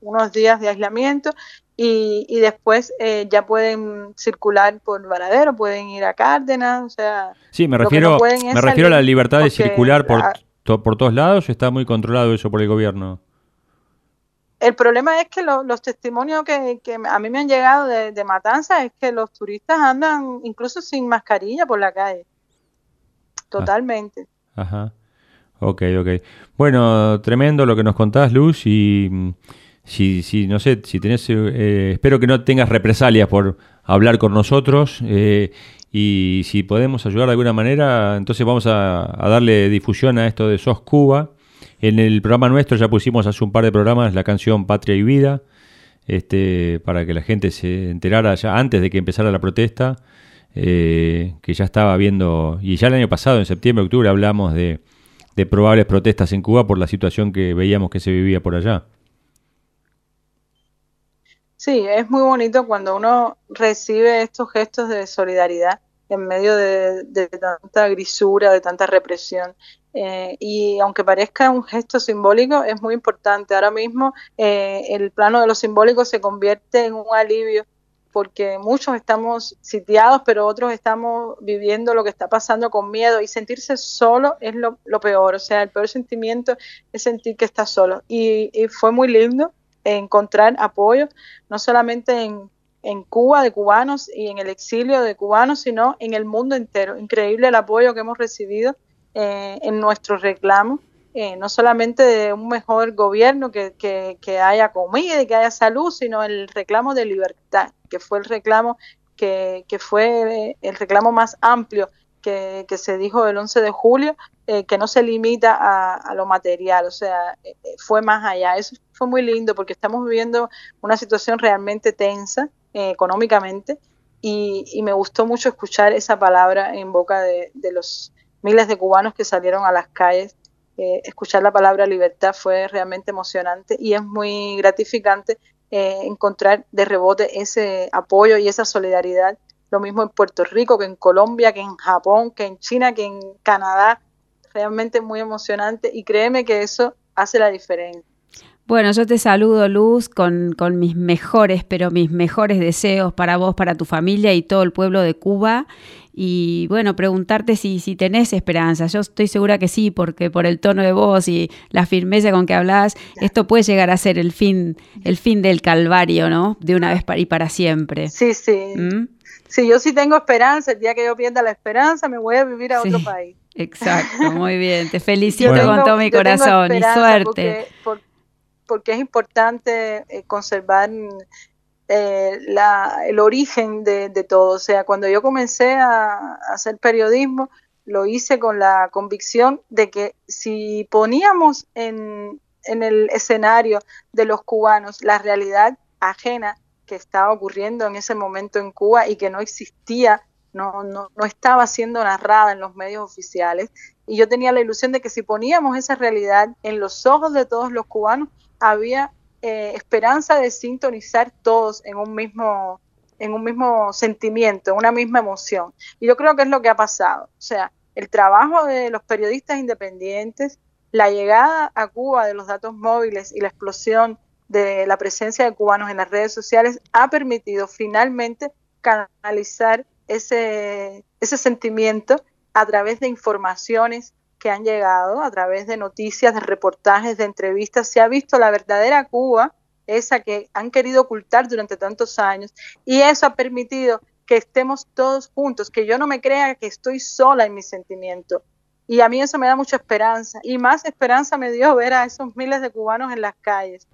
unos días de aislamiento y, y después eh, ya pueden circular por Varadero, pueden ir a Cárdenas, o sea... Sí, me refiero, me refiero a la libertad de circular por, por todos lados, ¿está muy controlado eso por el gobierno? El problema es que los testimonios que, que, a mí me han llegado de, de Matanza es que los turistas andan incluso sin mascarilla por la calle. Ah. Totalmente. Ajá. Ok, ok. Bueno, tremendo lo que nos contás, Luz, y mm, si, si no sé, si tenés, eh, espero que no tengas represalias por hablar con nosotros, eh, y si podemos ayudar de alguna manera, entonces vamos a, darle difusión a esto de SOS Cuba. En el programa nuestro ya pusimos hace un par de programas la canción Patria y Vida, este, para que la gente se enterara ya antes de que empezara la protesta, eh, que ya estaba viendo, y ya el año pasado, en septiembre, octubre, hablamos de de probables protestas en Cuba por la situación que veíamos que se vivía por allá. Sí, es muy bonito cuando uno recibe estos gestos de solidaridad en medio de, tanta grisura, de tanta represión. Eh, y aunque parezca un gesto simbólico, es muy importante. Ahora mismo eh, el plano de lo simbólico se convierte en un alivio porque muchos estamos sitiados, pero otros estamos viviendo lo que está pasando con miedo y sentirse solo es lo, peor, o sea, el peor sentimiento es sentir que estás solo. Y, fue muy lindo encontrar apoyo, no solamente en, en, Cuba de cubanos y en el exilio de cubanos, sino en el mundo entero. Increíble el apoyo que hemos recibido eh, en nuestros reclamos eh, no solamente de un mejor gobierno, que, que, haya comida y que haya salud, sino el reclamo de libertad, que fue el reclamo que, que fue el reclamo más amplio que, se dijo el 11 de julio, eh, que no se limita a, lo material, o sea, eh, fue más allá. Eso fue muy lindo porque estamos viviendo una situación realmente tensa económicamente y, me gustó mucho escuchar esa palabra en boca de, los miles de cubanos que salieron a las calles eh, escuchar la palabra libertad fue realmente emocionante y es muy gratificante eh, encontrar de rebote ese apoyo y esa solidaridad. Lo mismo en Puerto Rico que en Colombia, que en Japón, que en China, que en Canadá. Realmente muy emocionante y créeme que eso hace la diferencia. Bueno, yo te saludo, Luz, con, con, mis mejores, pero mis mejores deseos para vos, para tu familia y todo el pueblo de Cuba y bueno, preguntarte si, si tenés esperanza. Yo estoy segura que sí, porque por el tono de voz y la firmeza con que hablas, esto puede llegar a ser el fin, el fin del calvario, ¿no? De una vez para y para siempre. Sí, sí. ¿Mm? Si yo sí tengo esperanza, el día que yo pierda la esperanza, me voy a vivir a otro país. Exacto, muy bien. Te felicito con todo mi corazón y suerte. Porque, es importante eh, conservar eh, el origen de, todo. O sea, cuando yo comencé a, hacer periodismo, lo hice con la convicción de que si poníamos en, en el escenario de los cubanos la realidad ajena que estaba ocurriendo en ese momento en Cuba y que no existía no, no, no estaba siendo narrada en los medios oficiales. Y yo tenía la ilusión de que si poníamos esa realidad en los ojos de todos los cubanos, había eh, esperanza de sintonizar todos en un mismo en un mismo sentimiento, una misma emoción. Y yo creo que es lo que ha pasado. O sea, el trabajo de los periodistas independientes, la llegada a Cuba de los datos móviles y la explosión de la presencia de cubanos en las redes sociales ha permitido finalmente canalizar ese, sentimiento a través de informaciones que han llegado, a través de noticias, de reportajes, de entrevistas. Se ha visto la verdadera Cuba, esa que han querido ocultar durante tantos años, y eso ha permitido que estemos todos juntos, que yo no me crea que estoy sola en mi sentimiento. Y a mí eso me da mucha esperanza. Y más esperanza me dio ver a esos miles de cubanos en las calles,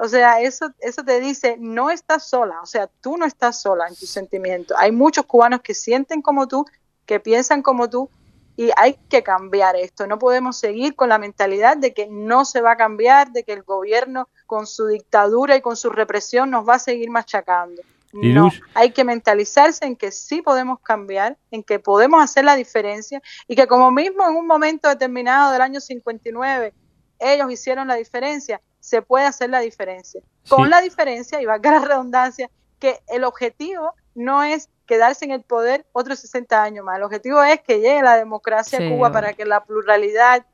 o sea, eso, eso te dice, no estás sola, o sea, tú no estás sola en tus sentimientos. Hay muchos cubanos que sienten como tú, que piensan como tú, y hay que cambiar esto. No podemos seguir con la mentalidad de que no se va a cambiar, de que el gobierno con su dictadura y con su represión nos va a seguir machacando. No, hay que mentalizarse en que sí podemos cambiar, en que podemos hacer la diferencia y que como mismo en un momento determinado del año 59 ellos hicieron la diferencia, se puede hacer la diferencia. Con la diferencia, y valga la redundancia, que el objetivo no es quedarse en el poder otros 60 años más. El objetivo es que llegue la democracia a Cuba para que la pluralidad,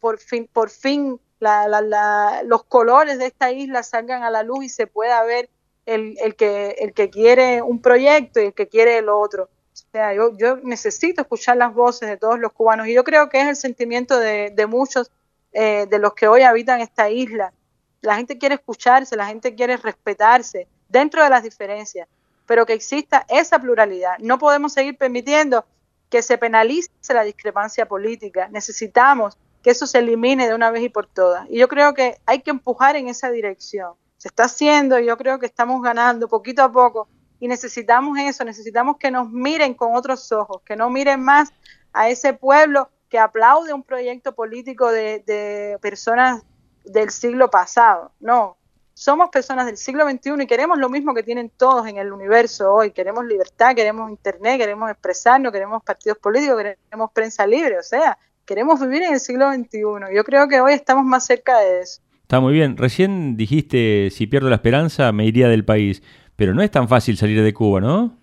por fin, por fin los colores de esta isla salgan a la luz y se pueda ver el, que, el que quiere un proyecto y el que quiere el otro. O sea, yo, yo necesito escuchar las voces de todos los cubanos y yo creo que es el sentimiento de, de muchos eh, de los que hoy habitan esta isla la gente quiere escucharse, la gente quiere respetarse dentro de las diferencias, pero que exista esa pluralidad. No podemos seguir permitiendo que se penalice la discrepancia política. Necesitamos que eso se elimine de una vez y por todas. Y yo creo que hay que empujar en esa dirección. Se está haciendo y yo creo que estamos ganando poquito a poco y necesitamos eso, necesitamos que nos miren con otros ojos, que no miren más a ese pueblo que aplaude un proyecto político de, de personas del siglo pasado. No, somos personas del siglo XXI y queremos lo mismo que tienen todos en el universo hoy. Queremos libertad, queremos internet, queremos expresarnos, queremos partidos políticos, queremos prensa libre, o sea, queremos vivir en el siglo XXI. Yo creo que hoy estamos más cerca de eso. Está muy bien. Recién dijiste, si pierdo la esperanza, me iría del país. Pero no es tan fácil salir de Cuba, ¿no?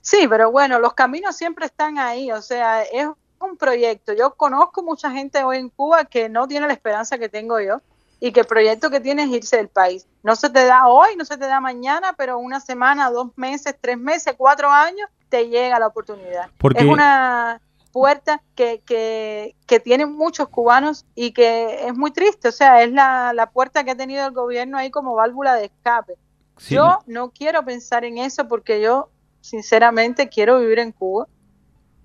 Sí, pero bueno, los caminos siempre están ahí. O sea, es un proyecto. Yo conozco mucha gente hoy en Cuba que no tiene la esperanza que tengo yo y que el proyecto que tiene es irse del país. No se te da hoy, no se te da mañana, pero una semana, dos meses, tres meses, cuatro años, te llega la oportunidad. Es una puerta que, que, que tienen muchos cubanos y que es muy triste. O sea, es la, la puerta que ha tenido el gobierno ahí como válvula de escape. yo no quiero pensar en eso porque yo, sinceramente, quiero vivir en Cuba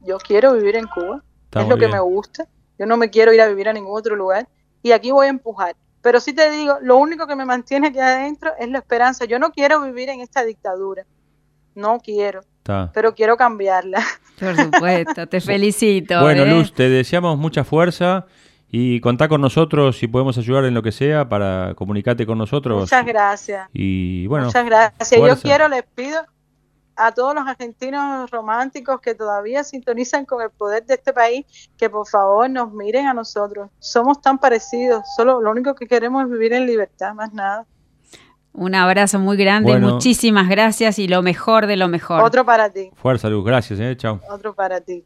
yo quiero vivir en Cuba, es lo que me gusta, yo no me quiero ir a vivir a ningún otro lugar y aquí voy a empujar. Pero sí te digo, lo único que me mantiene aquí adentro es la esperanza. Yo no quiero vivir en esta dictadura, no quiero, pero quiero cambiarla. Por supuesto, te felicito. Bueno, ¿eh? Luz, te deseamos mucha fuerza y contá con nosotros si podemos ayudar en lo que sea para comunicarte con nosotros. Muchas gracias. Y bueno, muchas gracias. Yo quiero, les pido a todos los argentinos románticos que todavía sintonizan con el poder de este país, que por favor nos miren a nosotros. Somos tan parecidos, solo lo único que queremos es vivir en libertad, más nada. Un abrazo muy grande, muchísimas gracias y lo mejor de lo mejor. Otro para ti. Fuerza, Luz, gracias, eh, chao. Otro para ti.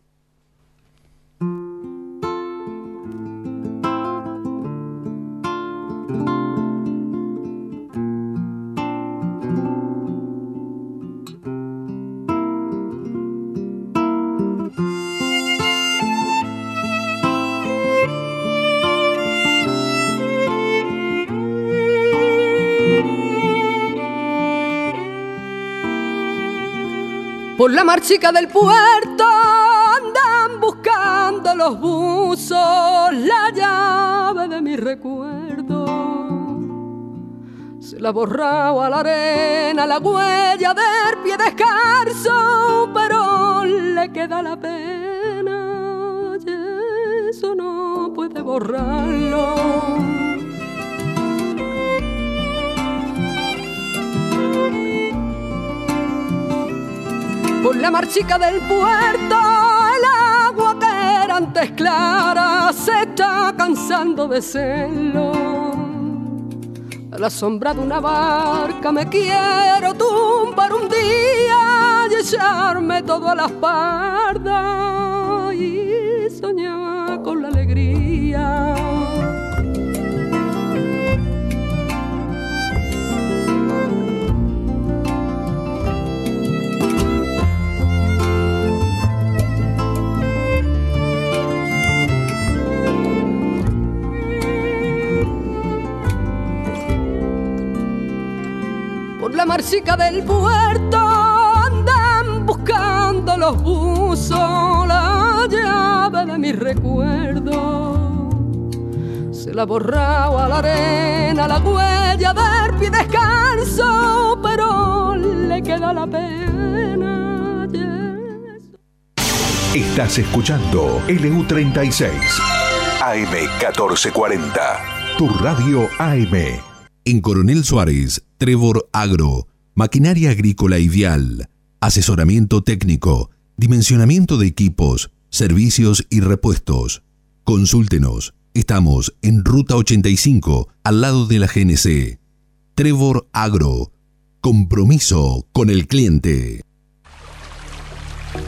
Por la marchica del puerto andan buscando los buzos la llave de mi recuerdo. Se la borrado a la arena la huella del pie descalzo, pero le queda la pena eso no puede borrarlo. La marchica del puerto, el agua que era antes clara se está cansando de serlo. A la sombra de una barca me quiero tumbar un día y echarme todo a las pardas y soñar con la alegría marchica del puerto andan buscando los buzos la llave de mi recuerdo. Se la borrado a la arena la huella del pie descanso, pero le queda la pena. Estás escuchando LU36 AM1440, tu radio AM. En Coronel Suárez Trevor Agro, maquinaria agrícola vial, asesoramiento técnico, dimensionamiento de equipos, servicios y repuestos. Consúltenos. Estamos en Ruta 85, al lado de la GNC. Trevor Agro. Compromiso con el cliente.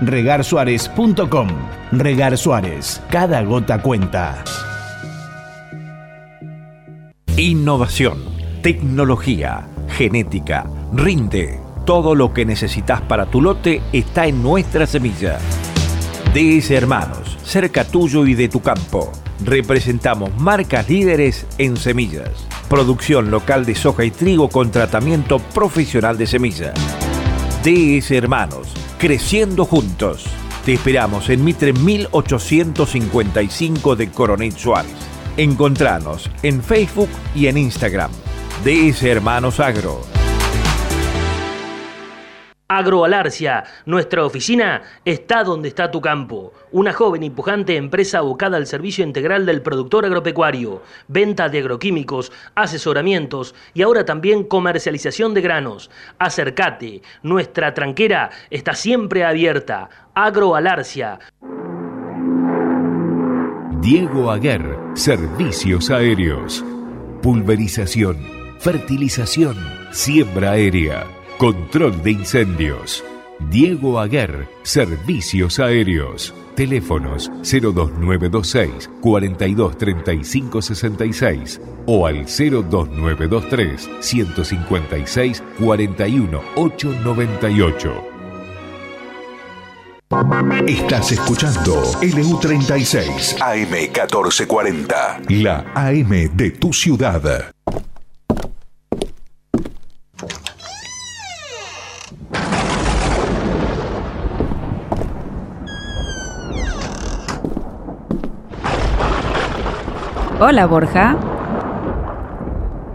regarsuárez.com. Regar Suárez, cada gota cuenta. Innovación, tecnología, genética, rinde. Todo lo que necesitas para tu lote está en nuestra semilla. DS Hermanos, cerca tuyo y de tu campo. Representamos marcas líderes en semillas. Producción local de soja y trigo con tratamiento profesional de semilla. DS Hermanos creciendo juntos. Te esperamos en Mitre 1855 de Coronel Suárez. Encontranos en Facebook y en Instagram. DS Hermanos Agro. Agroalarcia, nuestra oficina está donde está tu campo. Una joven y pujante empresa abocada al servicio integral del productor agropecuario, venta de agroquímicos, asesoramientos y ahora también comercialización de granos. Acércate, nuestra tranquera está siempre abierta. Agroalarcia. Diego Aguer, Servicios Aéreos. Pulverización, fertilización, siembra aérea Control de incendios. Diego Aguer, Servicios Aéreos. Teléfonos 02926 423566 o al 02923 156 41898. Estás escuchando LU36 AM1440, la AM de tu ciudad. Hola, Borja.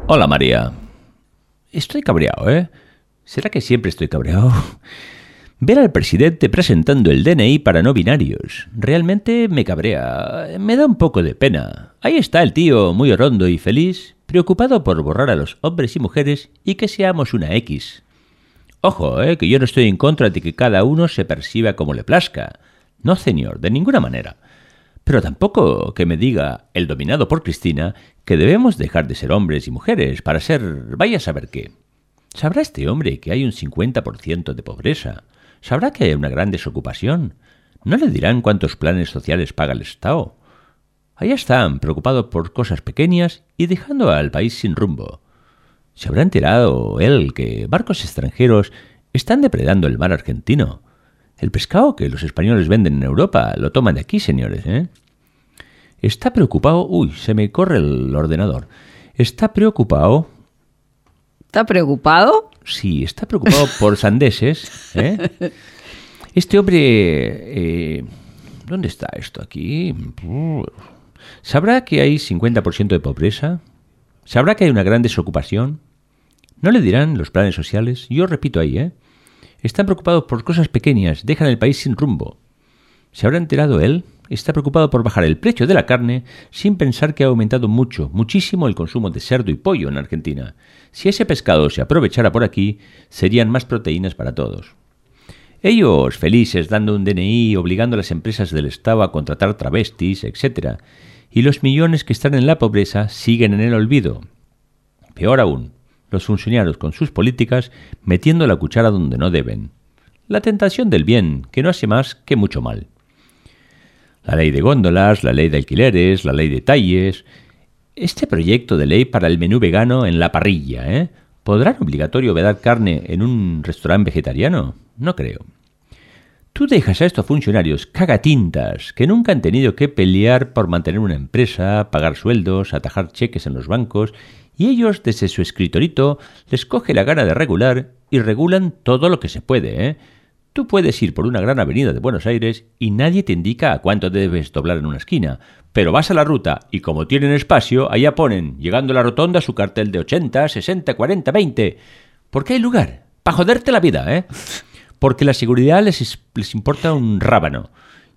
Hola, María. Estoy cabreado, ¿eh? ¿Será que siempre estoy cabreado? Ver al presidente presentando el DNI para no binarios. Realmente me cabrea. Me da un poco de pena. Ahí está el tío, muy rondo y feliz, preocupado por borrar a los hombres y mujeres y que seamos una X. Ojo, eh, que yo no estoy en contra de que cada uno se perciba como le plazca. No, señor, de ninguna manera. Pero tampoco que me diga el dominado por Cristina que debemos dejar de ser hombres y mujeres para ser vaya a saber qué. ¿Sabrá este hombre que hay un 50% de pobreza? ¿Sabrá que hay una gran desocupación? ¿No le dirán cuántos planes sociales paga el Estado? Allá están, preocupados por cosas pequeñas y dejando al país sin rumbo. ¿Se habrá enterado él que barcos extranjeros están depredando el mar argentino? El pescado que los españoles venden en Europa lo toman de aquí, señores, ¿eh? Está preocupado. Uy, se me corre el ordenador. Está preocupado. ¿Está preocupado? Sí, está preocupado por sandeses. ¿eh? Este hombre. Eh, ¿Dónde está esto aquí? ¿Sabrá que hay 50% de pobreza? ¿Sabrá que hay una gran desocupación? ¿No le dirán los planes sociales? Yo repito ahí, ¿eh? Están preocupados por cosas pequeñas, dejan el país sin rumbo. ¿Se habrá enterado él? Está preocupado por bajar el precio de la carne sin pensar que ha aumentado mucho, muchísimo el consumo de cerdo y pollo en Argentina. Si ese pescado se aprovechara por aquí, serían más proteínas para todos. Ellos felices dando un DNI, obligando a las empresas del Estado a contratar travestis, etc. Y los millones que están en la pobreza siguen en el olvido. Peor aún, los funcionarios con sus políticas metiendo la cuchara donde no deben. La tentación del bien, que no hace más que mucho mal. La ley de góndolas, la ley de alquileres, la ley de talles. Este proyecto de ley para el menú vegano en la parrilla, ¿eh? ¿Podrán obligatorio vedar carne en un restaurante vegetariano? No creo. Tú dejas a estos funcionarios cagatintas que nunca han tenido que pelear por mantener una empresa, pagar sueldos, atajar cheques en los bancos, y ellos desde su escritorito les coge la gana de regular y regulan todo lo que se puede, ¿eh? Tú puedes ir por una gran avenida de Buenos Aires y nadie te indica a cuánto debes doblar en una esquina, pero vas a la ruta y como tienen espacio, allá ponen, llegando a la rotonda, su cartel de 80, 60, 40, 20. Porque hay lugar, para joderte la vida, ¿eh? Porque la seguridad les, les importa un rábano,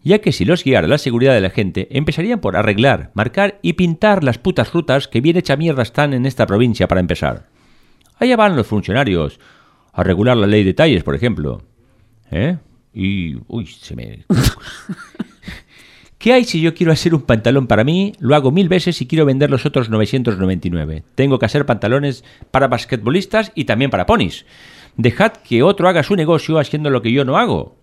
ya que si los guiara la seguridad de la gente, empezarían por arreglar, marcar y pintar las putas rutas que bien hecha mierda están en esta provincia para empezar. Allá van los funcionarios, a regular la ley de talles, por ejemplo. ¿Eh? Y. Uy, se me. ¿Qué hay si yo quiero hacer un pantalón para mí? Lo hago mil veces y quiero vender los otros 999. Tengo que hacer pantalones para basquetbolistas y también para ponis. Dejad que otro haga su negocio haciendo lo que yo no hago.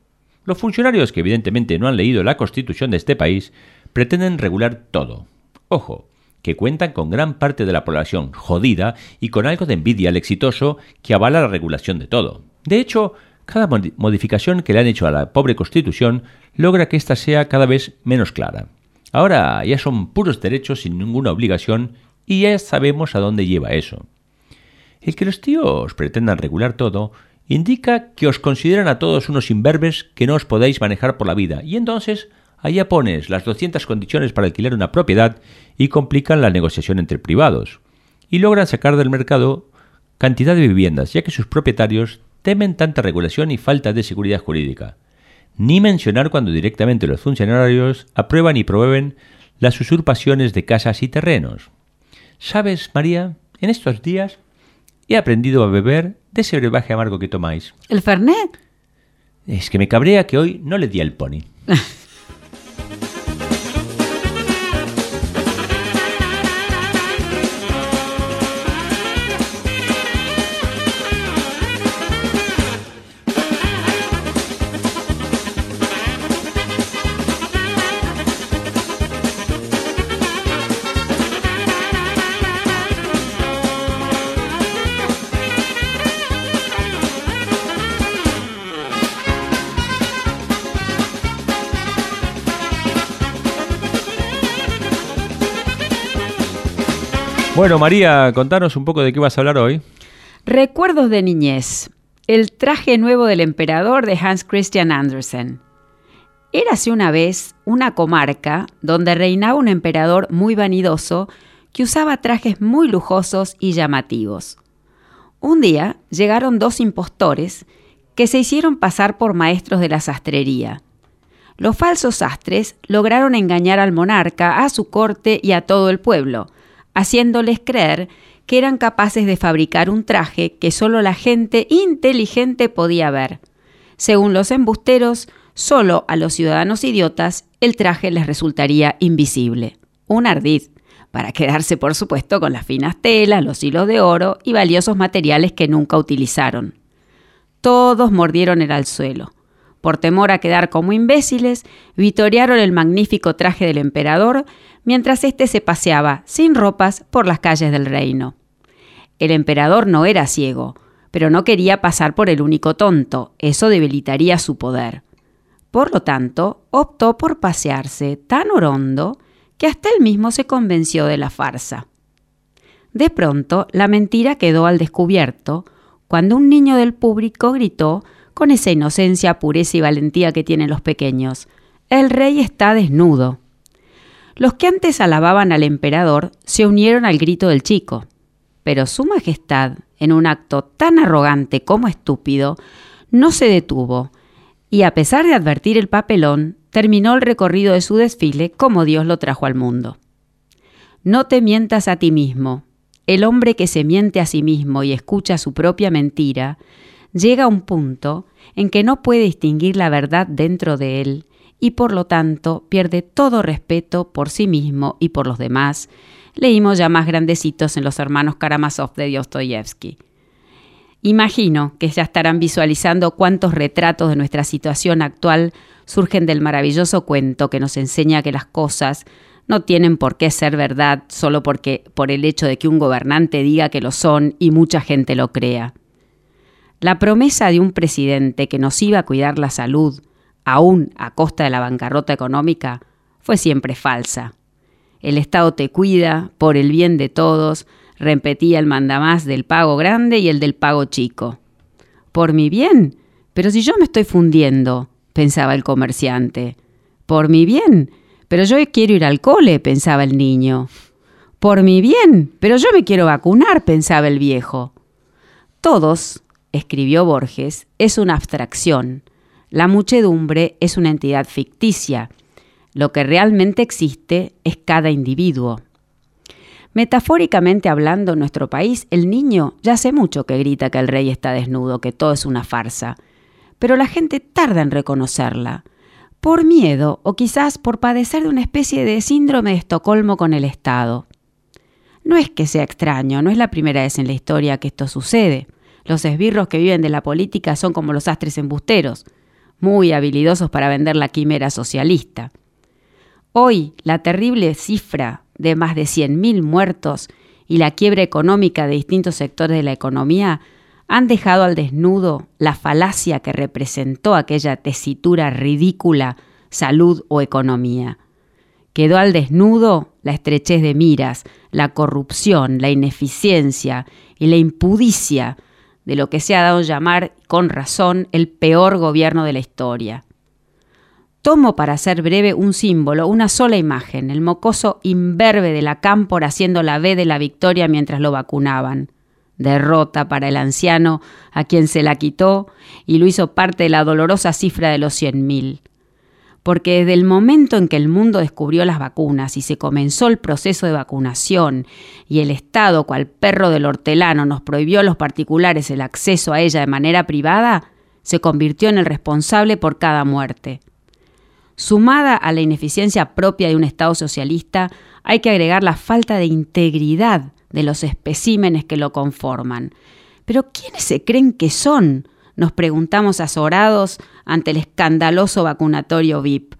Los funcionarios que evidentemente no han leído la constitución de este país pretenden regular todo. Ojo, que cuentan con gran parte de la población jodida y con algo de envidia al exitoso que avala la regulación de todo. De hecho, cada modificación que le han hecho a la pobre Constitución logra que ésta sea cada vez menos clara. Ahora ya son puros derechos sin ninguna obligación y ya sabemos a dónde lleva eso. El que los tíos pretendan regular todo indica que os consideran a todos unos imberbes que no os podéis manejar por la vida y entonces allá pones las 200 condiciones para alquilar una propiedad y complican la negociación entre privados y logran sacar del mercado cantidad de viviendas ya que sus propietarios temen tanta regulación y falta de seguridad jurídica. Ni mencionar cuando directamente los funcionarios aprueban y promueven las usurpaciones de casas y terrenos. ¿Sabes, María? En estos días he aprendido a beber de ese brebaje amargo que tomáis. ¿El Fernet? Es que me cabrea que hoy no le di al pony. Bueno, María, contanos un poco de qué vas a hablar hoy. Recuerdos de niñez. El traje nuevo del emperador de Hans Christian Andersen. Érase una vez una comarca donde reinaba un emperador muy vanidoso que usaba trajes muy lujosos y llamativos. Un día llegaron dos impostores que se hicieron pasar por maestros de la sastrería. Los falsos sastres lograron engañar al monarca, a su corte y a todo el pueblo, haciéndoles creer que eran capaces de fabricar un traje que solo la gente inteligente podía ver. Según los embusteros, solo a los ciudadanos idiotas el traje les resultaría invisible. Un ardid, para quedarse por supuesto con las finas telas, los hilos de oro y valiosos materiales que nunca utilizaron. Todos mordieron el al suelo. Por temor a quedar como imbéciles, vitorearon el magnífico traje del emperador mientras éste se paseaba sin ropas por las calles del reino. El emperador no era ciego, pero no quería pasar por el único tonto, eso debilitaría su poder. Por lo tanto, optó por pasearse tan orondo que hasta él mismo se convenció de la farsa. De pronto, la mentira quedó al descubierto cuando un niño del público gritó con esa inocencia, pureza y valentía que tienen los pequeños, El rey está desnudo. Los que antes alababan al emperador se unieron al grito del chico, pero Su Majestad, en un acto tan arrogante como estúpido, no se detuvo, y a pesar de advertir el papelón, terminó el recorrido de su desfile como Dios lo trajo al mundo. No te mientas a ti mismo. El hombre que se miente a sí mismo y escucha su propia mentira, llega a un punto en que no puede distinguir la verdad dentro de él y por lo tanto pierde todo respeto por sí mismo y por los demás. Leímos ya más grandecitos en los hermanos Karamazov de Dostoyevsky. Imagino que ya estarán visualizando cuántos retratos de nuestra situación actual surgen del maravilloso cuento que nos enseña que las cosas no tienen por qué ser verdad solo porque por el hecho de que un gobernante diga que lo son y mucha gente lo crea. La promesa de un presidente que nos iba a cuidar la salud, aún a costa de la bancarrota económica, fue siempre falsa. El Estado te cuida por el bien de todos, repetía el mandamás del pago grande y el del pago chico. Por mi bien, pero si yo me estoy fundiendo, pensaba el comerciante. Por mi bien, pero yo quiero ir al cole, pensaba el niño. Por mi bien, pero yo me quiero vacunar, pensaba el viejo. Todos, escribió Borges, es una abstracción. La muchedumbre es una entidad ficticia. Lo que realmente existe es cada individuo. Metafóricamente hablando, en nuestro país, el niño ya hace mucho que grita que el rey está desnudo, que todo es una farsa. Pero la gente tarda en reconocerla. Por miedo o quizás por padecer de una especie de síndrome de Estocolmo con el Estado. No es que sea extraño, no es la primera vez en la historia que esto sucede. Los esbirros que viven de la política son como los astres embusteros, muy habilidosos para vender la quimera socialista. Hoy, la terrible cifra de más de 100.000 muertos y la quiebra económica de distintos sectores de la economía han dejado al desnudo la falacia que representó aquella tesitura ridícula salud o economía. Quedó al desnudo la estrechez de miras, la corrupción, la ineficiencia y la impudicia de lo que se ha dado llamar, con razón, el peor gobierno de la historia. Tomo para ser breve un símbolo, una sola imagen, el mocoso imberbe de la cámpora haciendo la V de la victoria mientras lo vacunaban. Derrota para el anciano a quien se la quitó y lo hizo parte de la dolorosa cifra de los cien mil porque desde el momento en que el mundo descubrió las vacunas y se comenzó el proceso de vacunación y el Estado, cual perro del hortelano, nos prohibió a los particulares el acceso a ella de manera privada, se convirtió en el responsable por cada muerte. Sumada a la ineficiencia propia de un Estado socialista, hay que agregar la falta de integridad de los especímenes que lo conforman. Pero ¿quiénes se creen que son? Nos preguntamos azorados ante el escandaloso vacunatorio VIP.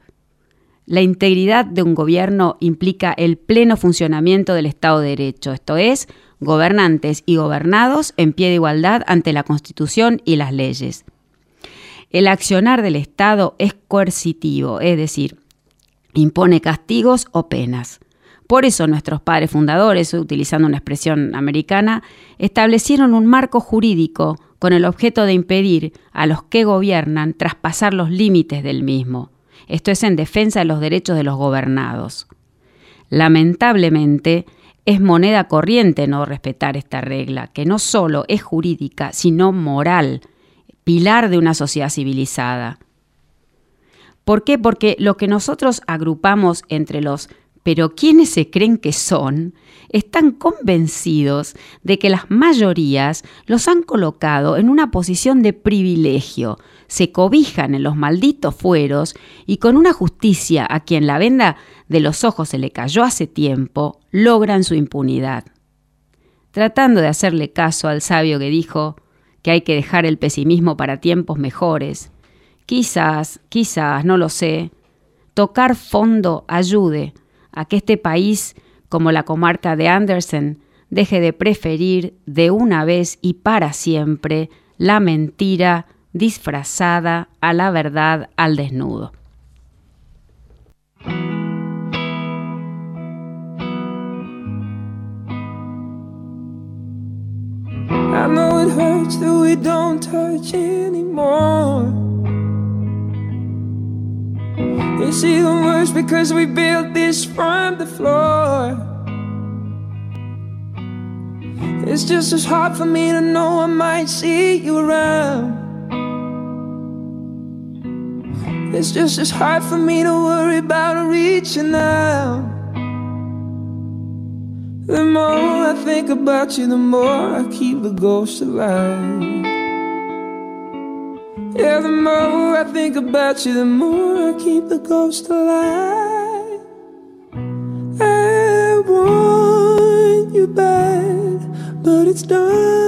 La integridad de un gobierno implica el pleno funcionamiento del Estado de Derecho, esto es, gobernantes y gobernados en pie de igualdad ante la Constitución y las leyes. El accionar del Estado es coercitivo, es decir, impone castigos o penas. Por eso nuestros padres fundadores, utilizando una expresión americana, establecieron un marco jurídico con el objeto de impedir a los que gobiernan traspasar los límites del mismo. Esto es en defensa de los derechos de los gobernados. Lamentablemente, es moneda corriente no respetar esta regla, que no solo es jurídica, sino moral, pilar de una sociedad civilizada. ¿Por qué? Porque lo que nosotros agrupamos entre los pero quienes se creen que son están convencidos de que las mayorías los han colocado en una posición de privilegio, se cobijan en los malditos fueros y con una justicia a quien la venda de los ojos se le cayó hace tiempo, logran su impunidad. Tratando de hacerle caso al sabio que dijo que hay que dejar el pesimismo para tiempos mejores, Quizás, quizás, no lo sé, tocar fondo ayude a que este país, como la comarca de Andersen, deje de preferir de una vez y para siempre la mentira disfrazada a la verdad al desnudo. It's even worse because we built this from the floor. It's just as hard for me to know I might see you around. It's just as hard for me to worry about reaching out. The more I think about you, the more I keep the ghost alive. Yeah, the more I think about you, the more I keep the ghost alive. I want you bad, but it's done.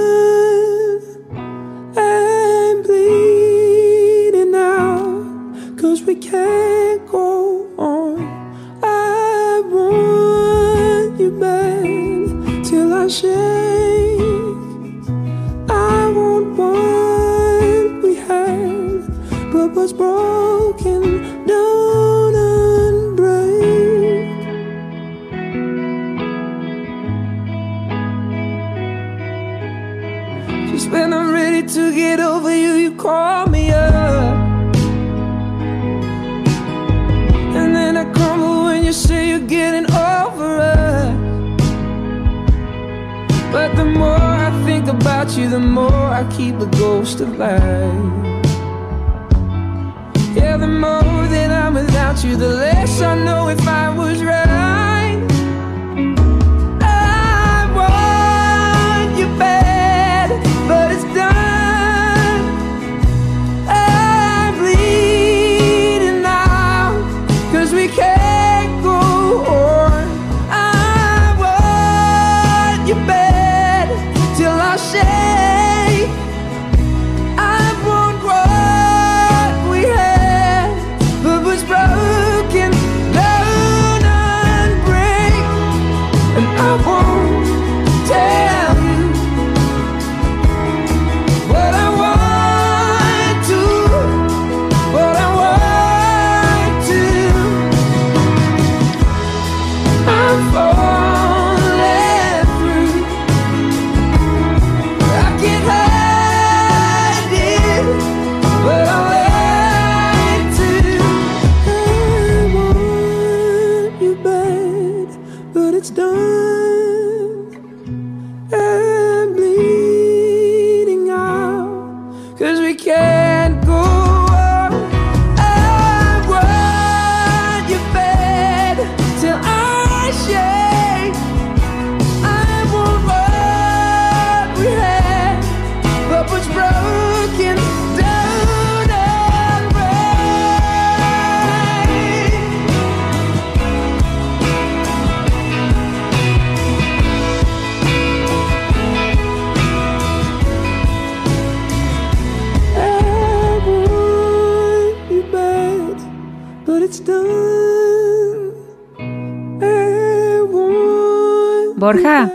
Borja,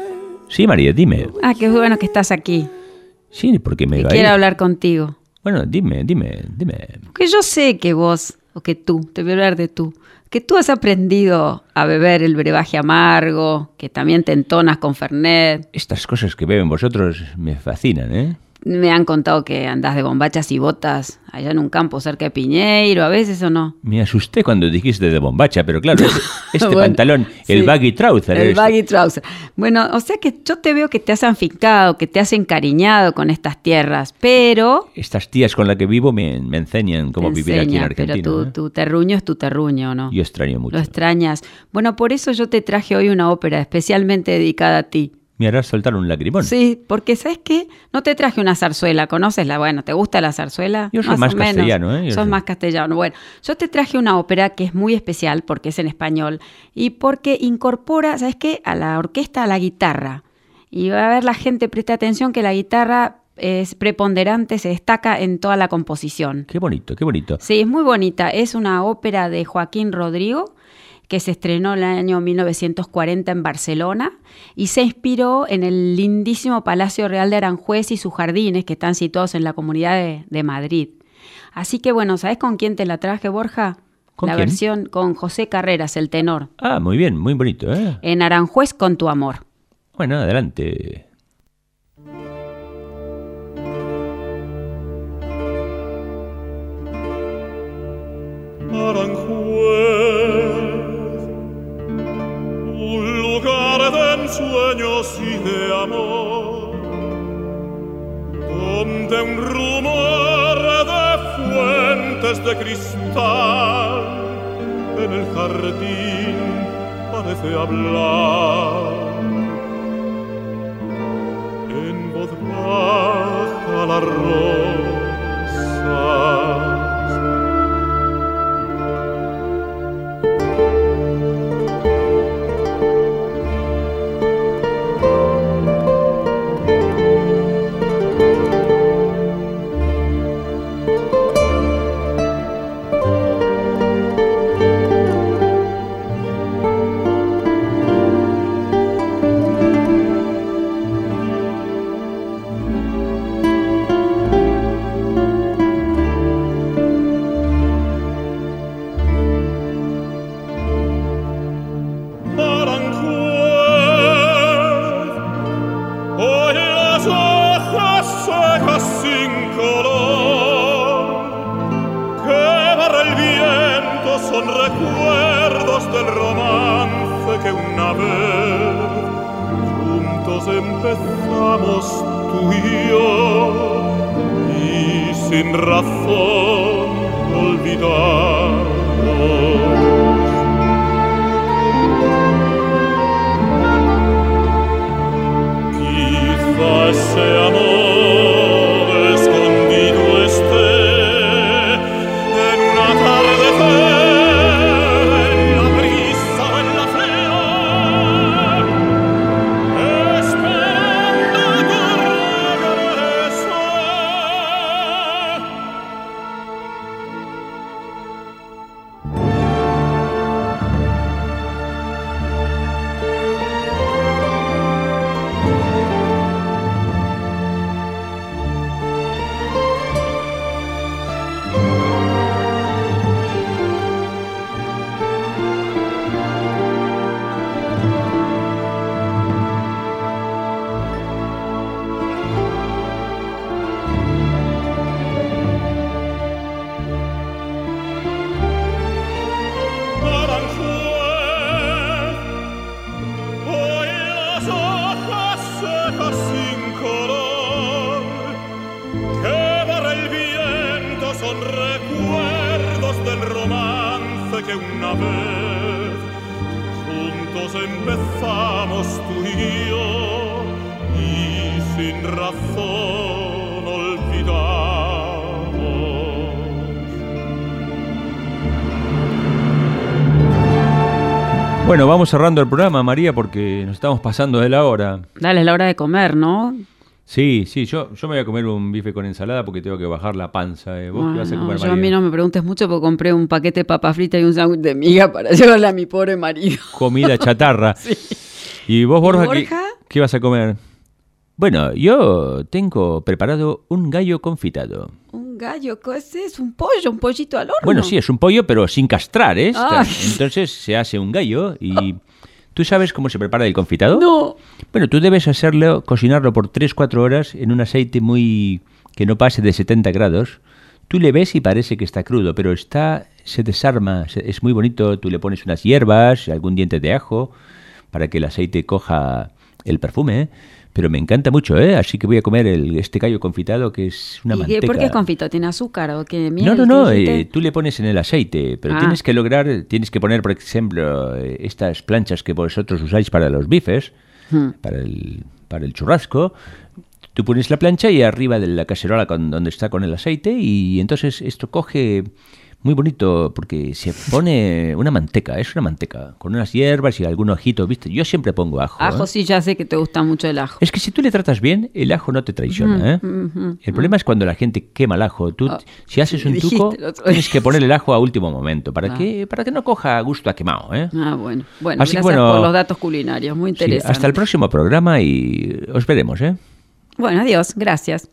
Sí, María, dime. ah, qué bueno que estás aquí. Sí, porque me va quiero hablar contigo. Bueno, dime, dime, dime. Porque yo sé que vos, o que tú, te voy a hablar de tú, que tú has aprendido a beber el brebaje amargo, que también te entonas con Fernet. Estas cosas que beben vosotros me fascinan, ¿eh? Me han contado que andás de bombachas y botas allá en un campo cerca de Piñeiro, a veces o no. Me asusté cuando dijiste de bombacha, pero claro, este, este Bueno, pantalón, el baggy trouser. El es- baggy trouser. Bueno, o sea que yo te veo que te has afincado, que te has encariñado con estas tierras, pero... Estas tías con las que vivo me, me enseñan cómo vivir aquí en Argentina. Pero ¿eh? tu, tu terruño es tu terruño, ¿no? Yo extraño mucho. Lo extrañas. Bueno, por eso yo te traje hoy una ópera especialmente dedicada a ti. Me harás soltar un lagrimón. Sí, porque ¿sabes qué? No te traje una zarzuela, ¿conoces la? Bueno, ¿te gusta la zarzuela? Yo soy más castellano, ¿eh? Yo Sos soy- más castellano. Bueno, yo te traje una ópera que es muy especial porque es en español y porque incorpora, ¿sabes qué? A la orquesta, a la guitarra. Y va a ver la gente, presta atención que la guitarra es preponderante, se destaca en toda la composición. Qué bonito, qué bonito. Sí, es muy bonita. Es una ópera de Joaquín Rodrigo que se estrenó en el año 1940 en Barcelona y se inspiró en el lindísimo Palacio Real de Aranjuez y sus jardines que están situados en la comunidad de, de Madrid. Así que bueno, ¿sabes con quién te la traje, Borja? ¿Con la quién? versión con José Carreras, el tenor. Ah, muy bien, muy bonito, ¿eh? En Aranjuez con tu amor. Bueno, adelante. Aranjuez, de cristal en el jardín parece hablar. En voz baja las rosas Bueno, vamos cerrando el programa, María, porque nos estamos pasando de la hora. Dale, es la hora de comer, ¿no? Sí, sí, yo, yo me voy a comer un bife con ensalada porque tengo que bajar la panza. eh. ¿Vos qué vas a comer, yo a mí no me preguntes mucho porque compré un paquete de papa frita y un sándwich de miga para llevarle a mi pobre marido. Comida chatarra. ¿Y vos, Borja, ¿qué, Borja? qué vas a comer? Bueno, yo tengo preparado un gallo confitado. Un gallo, ¿qué es? Un pollo, un pollito al horno. Bueno, sí, es un pollo, pero sin castrar, ¿eh? Ay. Entonces se hace un gallo y... ¿Tú sabes cómo se prepara el confitado? No. Bueno, tú debes hacerlo, cocinarlo por 3-4 horas en un aceite muy... que no pase de 70 grados. Tú le ves y parece que está crudo, pero está... se desarma, es muy bonito. Tú le pones unas hierbas, algún diente de ajo, para que el aceite coja el perfume, ¿eh? Pero me encanta mucho, ¿eh? Así que voy a comer el, este gallo confitado, que es una ¿Y manteca. por qué es confito? ¿Tiene azúcar o qué miel? No, no, ¿Qué no, eh, tú le pones en el aceite, pero Ah. tienes que lograr, tienes que poner, por ejemplo, eh, estas planchas que vosotros usáis para los bifes, Hmm. para, el, para el churrasco. Tú pones la plancha y arriba de la cacerola con, donde está con el aceite y entonces esto coge Muy bonito porque se pone una manteca, es una manteca, con unas hierbas y algún ojito, ¿viste? Yo siempre pongo ajo. Ajo ¿eh? sí, ya sé que te gusta mucho el ajo. Es que si tú le tratas bien, el ajo no te traiciona, ¿eh? El problema es cuando la gente quema el ajo. Tú, Ah, si haces un tuco, tienes que poner el ajo a último momento para, Ah. que, para que no coja gusto a quemado, ¿eh? Ah, bueno. Bueno, Así gracias bueno, por los datos culinarios, muy Sí, interesante. hasta el próximo programa y os veremos, ¿eh? Bueno, adiós, gracias.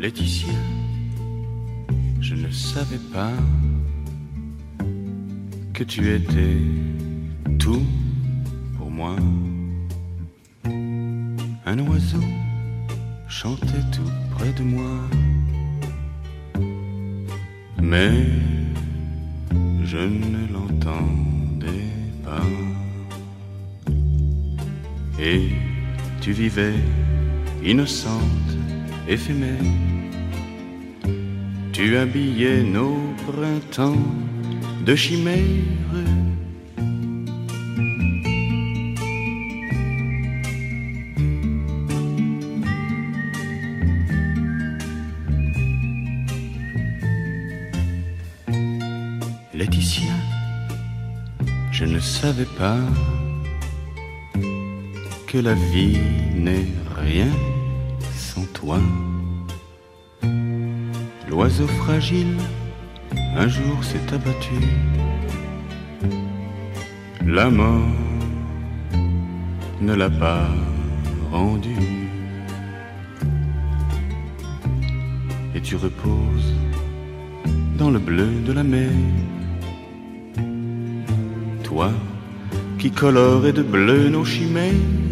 Laetitia, je ne savais pas que tu étais tout pour moi. Un oiseau chantait tout près de moi, mais je ne l'entendais pas. Et tu vivais innocente, éphémère. Tu habillais nos printemps de chimères. Laetitia, je ne savais pas que la vie n'est rien toi. L'oiseau fragile un jour s'est abattu. La mort ne l'a pas rendu. Et tu reposes dans le bleu de la mer. Toi qui colorais de bleu nos chimères.